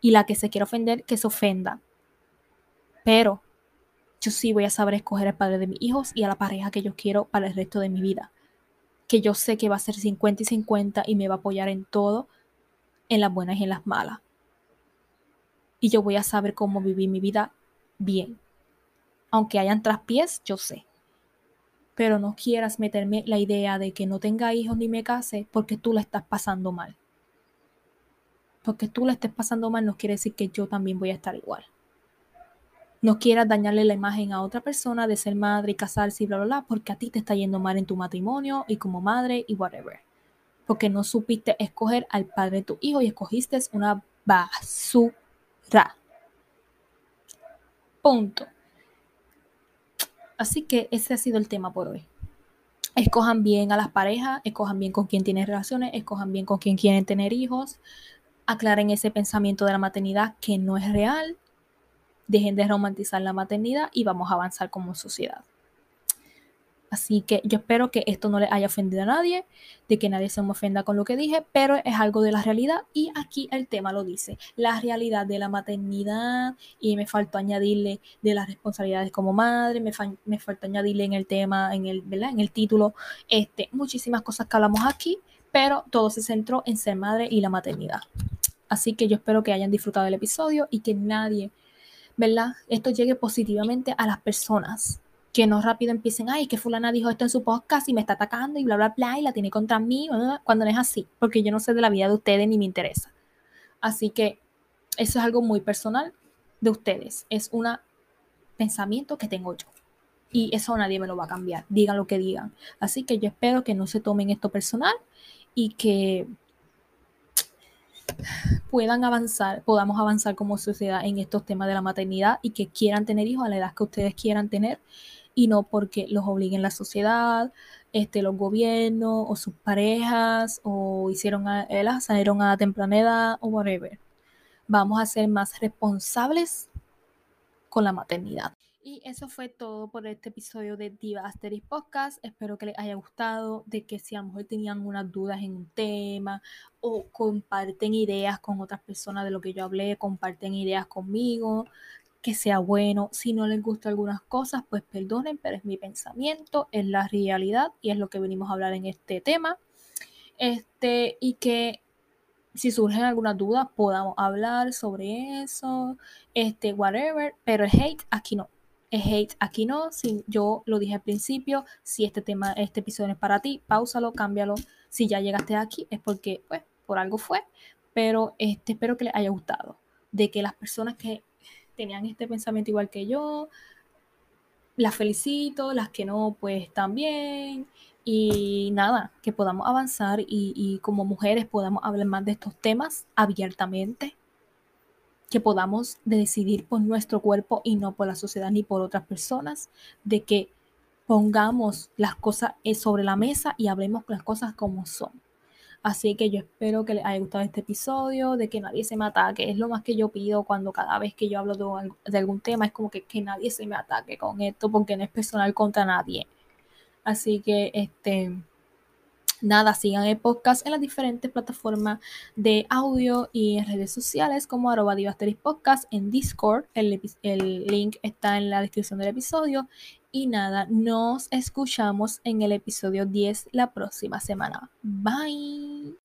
Y la que se quiera ofender, que se ofenda. Pero yo sí voy a saber escoger al padre de mis hijos y a la pareja que yo quiero para el resto de mi vida. Que yo sé que va a ser 50 y 50 y me va a apoyar en todo, en las buenas y en las malas. Y yo voy a saber cómo vivir mi vida bien. Aunque hayan traspiés, yo sé pero no quieras meterme la idea de que no tenga hijos ni me case porque tú la estás pasando mal. Porque tú la estés pasando mal no quiere decir que yo también voy a estar igual. No quieras dañarle la imagen a otra persona de ser madre y casarse y bla, bla, bla, porque a ti te está yendo mal en tu matrimonio y como madre y whatever. Porque no supiste escoger al padre de tu hijo y escogiste una basura. Punto. Así que ese ha sido el tema por hoy. Escojan bien a las parejas, escojan bien con quién tienen relaciones, escojan bien con quién quieren tener hijos, aclaren ese pensamiento de la maternidad que no es real, dejen de romantizar la maternidad y vamos a avanzar como sociedad. Así que yo espero que esto no le haya ofendido a nadie, de que nadie se me ofenda con lo que dije, pero es algo de la realidad y aquí el tema lo dice, la realidad de la maternidad y me faltó añadirle de las responsabilidades como madre, me, me faltó añadirle en el tema, en el, ¿verdad? en el título, este, muchísimas cosas que hablamos aquí, pero todo se centró en ser madre y la maternidad. Así que yo espero que hayan disfrutado del episodio y que nadie, ¿verdad? Esto llegue positivamente a las personas que no rápido empiecen, ay, que fulana dijo esto en su podcast y me está atacando y bla, bla, bla, y la tiene contra mí, cuando no es así, porque yo no sé de la vida de ustedes ni me interesa. Así que eso es algo muy personal de ustedes, es un pensamiento que tengo yo. Y eso nadie me lo va a cambiar, digan lo que digan. Así que yo espero que no se tomen esto personal y que puedan avanzar, podamos avanzar como sociedad en estos temas de la maternidad y que quieran tener hijos a la edad que ustedes quieran tener y no porque los obliguen la sociedad, este, los gobiernos o sus parejas o hicieron a, salieron a temprana edad o whatever. Vamos a ser más responsables con la maternidad. Y eso fue todo por este episodio de Diva Asteris Podcast. Espero que les haya gustado, de que si a lo mejor tenían algunas dudas en un tema o comparten ideas con otras personas de lo que yo hablé, comparten ideas conmigo que sea bueno. Si no les gusta algunas cosas, pues perdonen, pero es mi pensamiento, es la realidad y es lo que venimos a hablar en este tema. Este, y que si surgen algunas dudas, podamos hablar sobre eso, este, whatever, pero el hate aquí no. Hate aquí no. Si yo lo dije al principio, si este tema, este episodio es para ti, pausalo, cámbialo. Si ya llegaste aquí, es porque, pues, por algo fue. Pero este, espero que les haya gustado. De que las personas que tenían este pensamiento igual que yo. Las felicito, las que no, pues también. Y nada, que podamos avanzar y, como mujeres podamos hablar más de estos temas abiertamente. Que podamos decidir por nuestro cuerpo y no por la sociedad ni por otras personas. De que pongamos las cosas eh, sobre la mesa y hablemos las cosas como son. Así que yo espero que les haya gustado este episodio, de que nadie se me ataque. Es lo más que yo pido cuando cada vez que yo hablo de, algún tema, es como que, que nadie se me ataque con esto, porque no es personal contra nadie. Así que, este, Nada, sigan el podcast en las diferentes plataformas de audio y en redes sociales como arroba podcast en Discord. El, el link está en la descripción del episodio. Y nada, nos escuchamos en el episodio 10 la próxima semana. Bye.